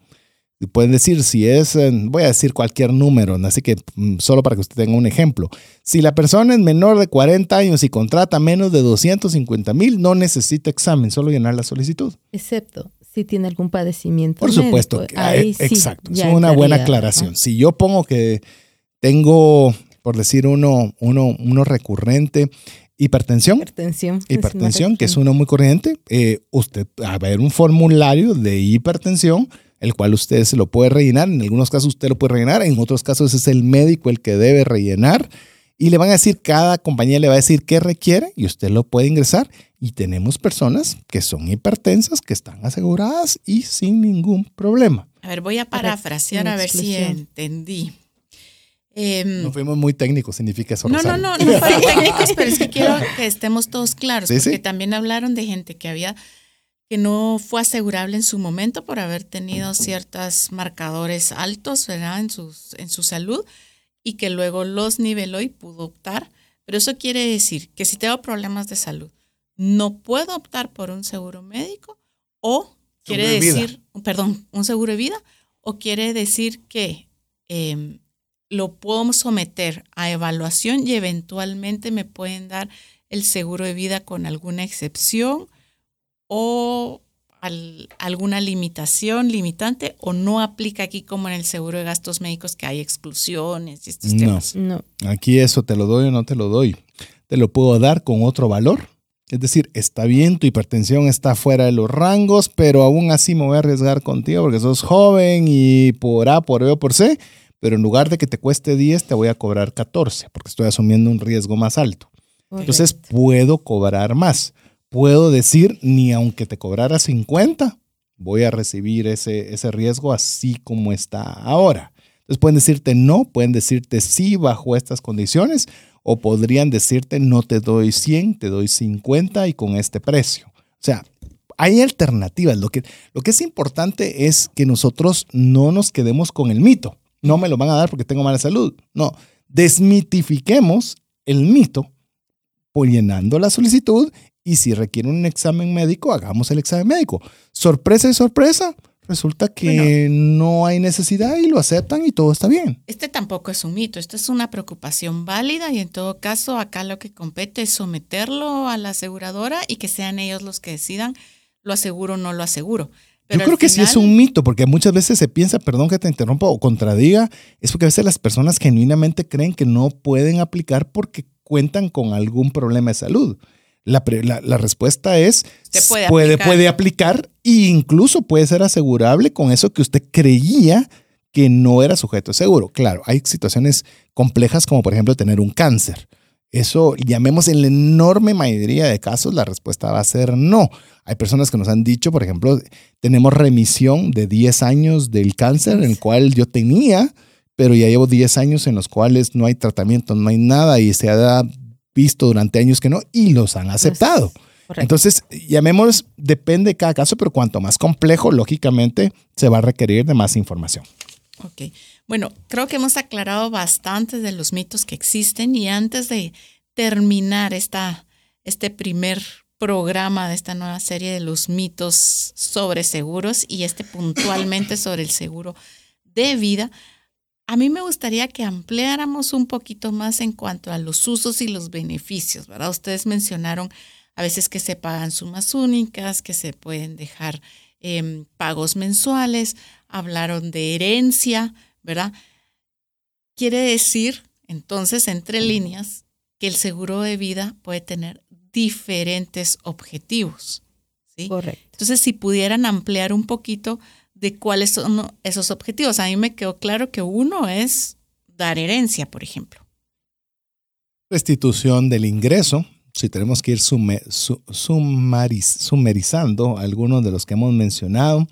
Speaker 1: Pueden decir si es, voy a decir cualquier número, así que mm, solo para que usted tenga un ejemplo. Si la persona es menor de 40 años y contrata menos de 250 mil, no necesita examen, solo llenar la solicitud.
Speaker 4: Excepto si tiene algún padecimiento.
Speaker 1: Por supuesto, ahí exacto. es una buena aclaración. Si yo pongo que tengo por decir uno, uno, uno recurrente. Hipertensión.
Speaker 4: Hipertensión.
Speaker 1: Hipertensión, que es uno muy corriente. Eh, usted, va a haber un formulario de hipertensión, el cual usted se lo puede rellenar. En algunos casos usted lo puede rellenar, en otros casos es el médico el que debe rellenar. Y le van a decir, cada compañía le va a decir qué requiere y usted lo puede ingresar. Y tenemos personas que son hipertensas, que están aseguradas y sin ningún problema.
Speaker 3: A ver, voy a parafrasear a ver si entendí.
Speaker 1: Em, no fuimos muy técnicos, significa eso.
Speaker 3: No, no, no, no fueron [laughs] técnicos, pero es que quiero que estemos todos claros, porque también hablaron de gente que había que no fue asegurable en su momento por haber tenido ciertos marcadores altos ¿verdad? En, sus, en su salud y que luego los niveló y pudo optar. Pero eso quiere decir que si tengo problemas de salud, no puedo optar por un seguro médico o quiere decir, perdón, un seguro de vida o quiere decir que eh, lo puedo someter a evaluación y eventualmente me pueden dar el seguro de vida con alguna excepción o alguna limitación limitante o no aplica aquí como en el seguro de gastos médicos que hay exclusiones y estos temas.
Speaker 1: No, aquí eso te lo doy o no te lo doy. Te lo puedo dar con otro valor. Es decir, está bien, tu hipertensión está fuera de los rangos, pero aún así me voy a arriesgar contigo porque sos joven y por A, por B o por C pero en lugar de que te cueste 10, te voy a cobrar 14, porque estoy asumiendo un riesgo más alto. Entonces puedo cobrar más. Puedo decir, ni aunque te cobrara 50, voy a recibir ese, ese riesgo así como está ahora. Entonces pueden decirte no, pueden decirte sí bajo estas condiciones, o podrían decirte no te doy 100, te doy 50 y con este precio. O sea, hay alternativas. Lo que, lo que es importante es que nosotros no nos quedemos con el mito no me lo van a dar porque tengo mala salud. No, desmitifiquemos el mito llenando la solicitud y si requiere un examen médico, hagamos el examen médico. Sorpresa y sorpresa, resulta que no hay necesidad y lo aceptan y todo está bien.
Speaker 3: Este tampoco es un mito, esto es una preocupación válida y en todo caso acá lo que compete es someterlo a la aseguradora y que sean ellos los que decidan lo aseguro o no lo aseguro.
Speaker 1: Yo creo que sí es un mito, porque muchas veces se piensa, perdón que te interrumpa o contradiga, es porque a veces las personas genuinamente creen que no pueden aplicar porque cuentan con algún problema de salud. La, respuesta es, puede, puede, aplicar. puede aplicar e incluso puede ser asegurable con eso que usted creía que no era sujeto de seguro. Claro, hay situaciones complejas como por ejemplo tener un cáncer. Eso, llamemos en la enorme mayoría de casos, la respuesta va a ser no. Hay personas que nos han dicho, por ejemplo, tenemos remisión de 10 años del cáncer, en el cual yo tenía, pero ya llevo 10 años en los cuales no hay tratamiento, no hay nada y se ha visto durante años que no y los han aceptado. Entonces, llamemos, depende de cada caso, pero cuanto más complejo, lógicamente, se va a requerir de más información.
Speaker 3: Ok. Bueno, creo que hemos aclarado bastante de los mitos que existen y antes de terminar esta, este primer programa de esta nueva serie de los mitos sobre seguros y este puntualmente sobre el seguro de vida, a mí me gustaría que ampliáramos un poquito más en cuanto a los usos y los beneficios, ¿verdad? Ustedes mencionaron a veces que se pagan sumas únicas, que se pueden dejar em, pagos mensuales, hablaron de herencia, ¿verdad? Quiere decir, entonces, entre líneas, que el seguro de vida puede tener diferentes objetivos. ¿sí?
Speaker 4: Correcto.
Speaker 3: Entonces, si pudieran ampliar un poquito de cuáles son esos objetivos. A mí me quedó claro que uno es dar herencia, por ejemplo.
Speaker 1: Restitución del ingreso. Si tenemos que ir sumerizando algunos de los que hemos mencionado,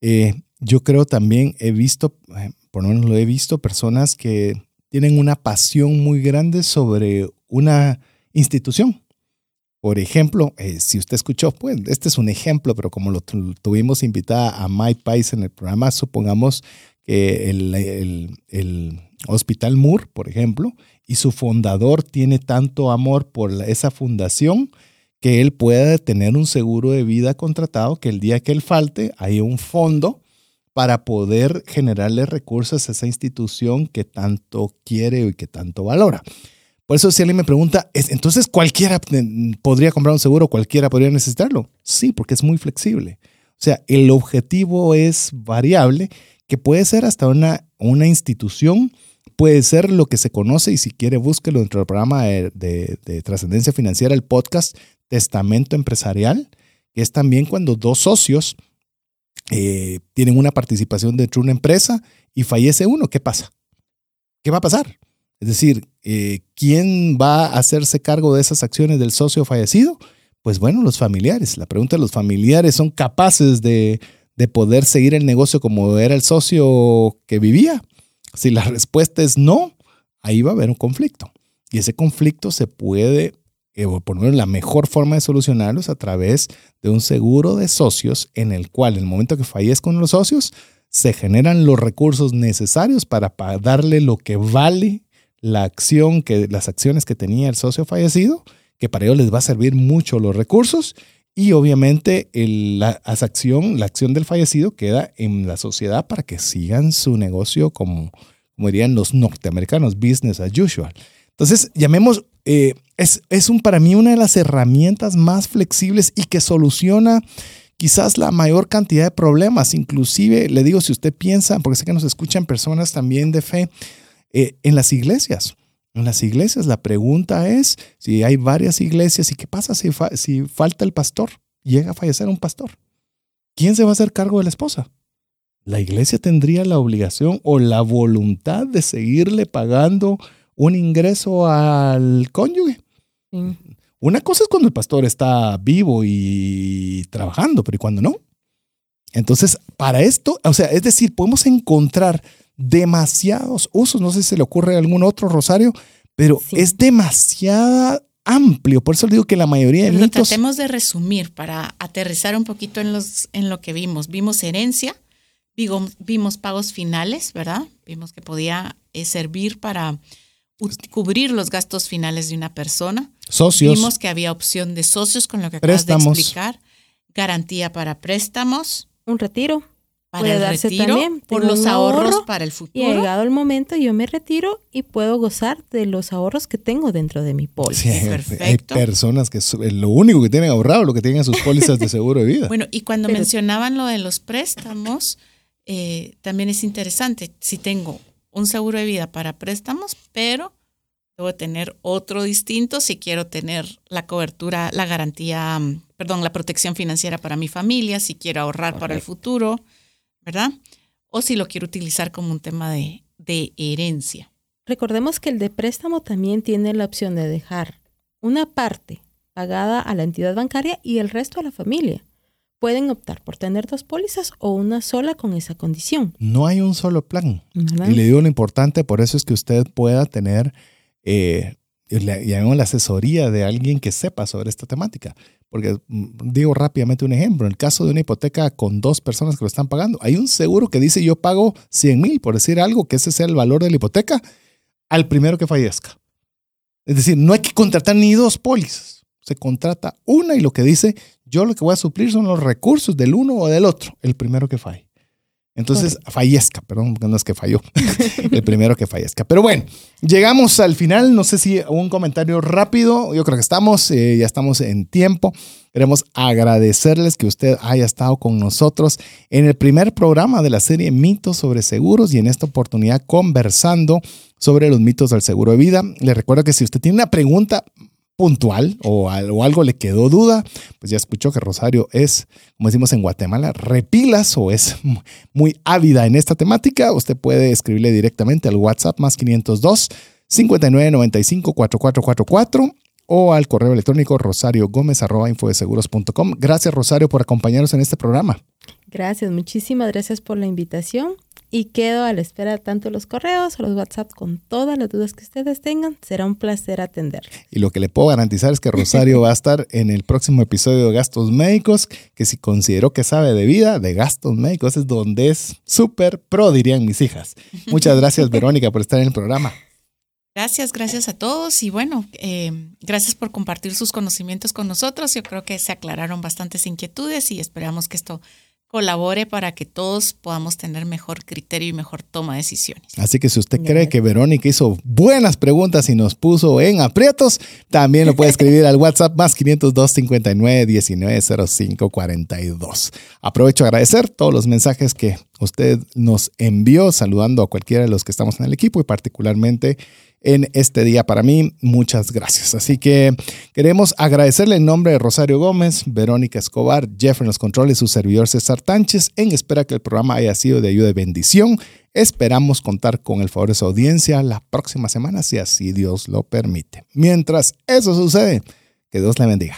Speaker 1: eh, yo creo también he visto, eh, por lo menos lo he visto, personas que tienen una pasión muy grande sobre una institución. Por ejemplo, eh, si usted escuchó, pues este es un ejemplo, pero como lo tuvimos invitada a Mike Pais en el programa, supongamos que el, el, Hospital Moore, por ejemplo, y su fundador tiene tanto amor por esa fundación que él pueda tener un seguro de vida contratado que el día que él falte hay un fondo para poder generarle recursos a esa institución que tanto quiere y que tanto valora. Por eso si alguien me pregunta, entonces cualquiera podría comprar un seguro, cualquiera podría necesitarlo. Sí, porque es muy flexible. O sea, el objetivo es variable, que puede ser hasta una, una institución, puede ser lo que se conoce, y si quiere búsquelo dentro del programa de, trascendencia financiera, el podcast Testamento Empresarial, que es también cuando dos socios eh, tienen una participación dentro de una empresa y fallece uno, ¿qué pasa? ¿Qué va a pasar? Es decir, eh, ¿quién va a hacerse cargo de esas acciones del socio fallecido? Pues bueno, los familiares. La pregunta es, ¿los familiares son capaces de, de poder seguir el negocio como era el socio que vivía? Si la respuesta es no, ahí va a haber un conflicto. Y ese conflicto se puede, eh, poner la mejor forma de solucionarlo es a través de un seguro de socios en el cual en el momento que fallezcan los socios, se generan los recursos necesarios para darle lo que vale la acción que, las acciones que tenía el socio fallecido, que para ellos les va a servir mucho los recursos y obviamente la, acción, la acción del fallecido queda en la sociedad para que sigan su negocio como, como dirían los norteamericanos, business as usual. Entonces, llamemos, eh, es, es un, para mí una de las herramientas más flexibles y que soluciona quizás la mayor cantidad de problemas. Inclusive, le digo, si usted piensa, porque sé que nos escuchan personas también de fe, eh, en las iglesias. En las iglesias la pregunta es si hay varias iglesias y qué pasa si, si falta el pastor, llega a fallecer un pastor. ¿Quién se va a hacer cargo de la esposa? La iglesia tendría la obligación o la voluntad de seguirle pagando un ingreso al cónyuge. Una cosa es cuando el pastor está vivo y trabajando, pero ¿y cuando no? Entonces, para esto, o sea, es decir, podemos encontrar demasiados usos. No sé si se le ocurre algún otro, Rosario, pero es demasiado amplio. Por eso digo que la mayoría de pero mitos...
Speaker 3: Tratemos de resumir para aterrizar un poquito en, los, en lo que vimos. Vimos herencia, vimos pagos finales, ¿verdad? Vimos que podía eh, servir para cubrir los gastos finales de una persona.
Speaker 1: Socios.
Speaker 3: Vimos que había opción de socios con lo que acabas de explicar. Garantía para préstamos.
Speaker 4: Un retiro
Speaker 3: para el retiro, también. por los ahorros para el futuro.
Speaker 4: Y llegado el momento, yo me retiro y puedo gozar de los ahorros que tengo dentro de mi póliza.
Speaker 1: Hay personas que lo único que tienen ahorrado, lo que tienen en sus pólizas de seguro de vida. [laughs]
Speaker 3: Bueno, y cuando mencionaban lo de los préstamos, eh, también es interesante. Si tengo un seguro de vida para préstamos, pero debo tener otro distinto si quiero tener la cobertura, la garantía, perdón, la protección financiera para mi familia, si quiero ahorrar para el futuro ¿verdad? o si lo quiero utilizar como un tema de, de herencia.
Speaker 4: Recordemos que el de préstamo también tiene la opción de dejar una parte pagada a la entidad bancaria y el resto a la familia. Pueden optar por tener dos pólizas o una sola con esa condición.
Speaker 1: No hay un solo plan. Y le digo lo importante, por eso es que usted pueda tener eh, la asesoría de alguien que sepa sobre esta temática. Porque mm, digo rápidamente un ejemplo, en el caso de una hipoteca con dos personas que lo están pagando, hay un seguro que dice yo pago 100 mil, por decir algo, que ese sea el valor de la hipoteca, al primero que fallezca. Es decir, no hay que contratar ni dos pólizas. Se contrata una y lo que dice, yo lo que voy a suplir son los recursos del uno o del otro, el primero que falle. Entonces, fallezca, perdón, no es que falló, [laughs] el primero que fallezca. Pero bueno, llegamos al final, no sé si un comentario rápido, yo creo que estamos, eh, ya estamos en tiempo. Queremos agradecerles que usted haya estado con nosotros en el primer programa de la serie Mitos sobre Seguros y en esta oportunidad conversando sobre los mitos del seguro de vida. Le recuerdo que si usted tiene una pregunta, puntual o, algo le quedó duda, pues ya escuchó que Rosario es, como decimos en Guatemala, repilas o es muy ávida en esta temática. Usted puede escribirle directamente al WhatsApp más 502 5995 4444 o al correo electrónico rosario gómez arroba infodeseguros.com. Gracias Rosario por acompañarnos en este programa.
Speaker 4: Gracias, muchísimas gracias por la invitación y quedo a la espera tanto los correos o los WhatsApp con todas las dudas que ustedes tengan. Será un placer atender.
Speaker 1: Y lo que le puedo garantizar es que Rosario va a estar en el próximo episodio de Gastos Médicos, que si consideró que sabe de vida, de gastos médicos es donde es súper pro, dirían mis hijas. Muchas gracias, Verónica, por estar en el programa.
Speaker 3: Gracias, gracias a todos y bueno, eh, gracias por compartir sus conocimientos con nosotros. Yo creo que se aclararon bastantes inquietudes y esperamos que esto colabore para que todos podamos tener mejor criterio y mejor toma de decisiones.
Speaker 1: Así que si usted cree que Verónica hizo buenas preguntas y nos puso en aprietos, también lo puede escribir al WhatsApp más 502 59 19 05 42. Aprovecho a agradecer todos los mensajes que usted nos envió saludando a cualquiera de los que estamos en el equipo y particularmente en este día para mí. Muchas gracias. Así que queremos agradecerle en nombre de Rosario Gómez, Verónica Escobar, Jeff en los controles, su servidor César Tánchez, en espera que el programa haya sido de ayuda y bendición. Esperamos contar con el favor de su audiencia la próxima semana, si así Dios lo permite. Mientras eso sucede, que Dios le bendiga.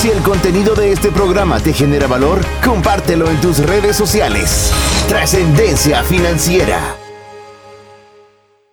Speaker 2: Si el contenido de este programa te genera valor, compártelo en tus redes sociales. Trascendencia financiera.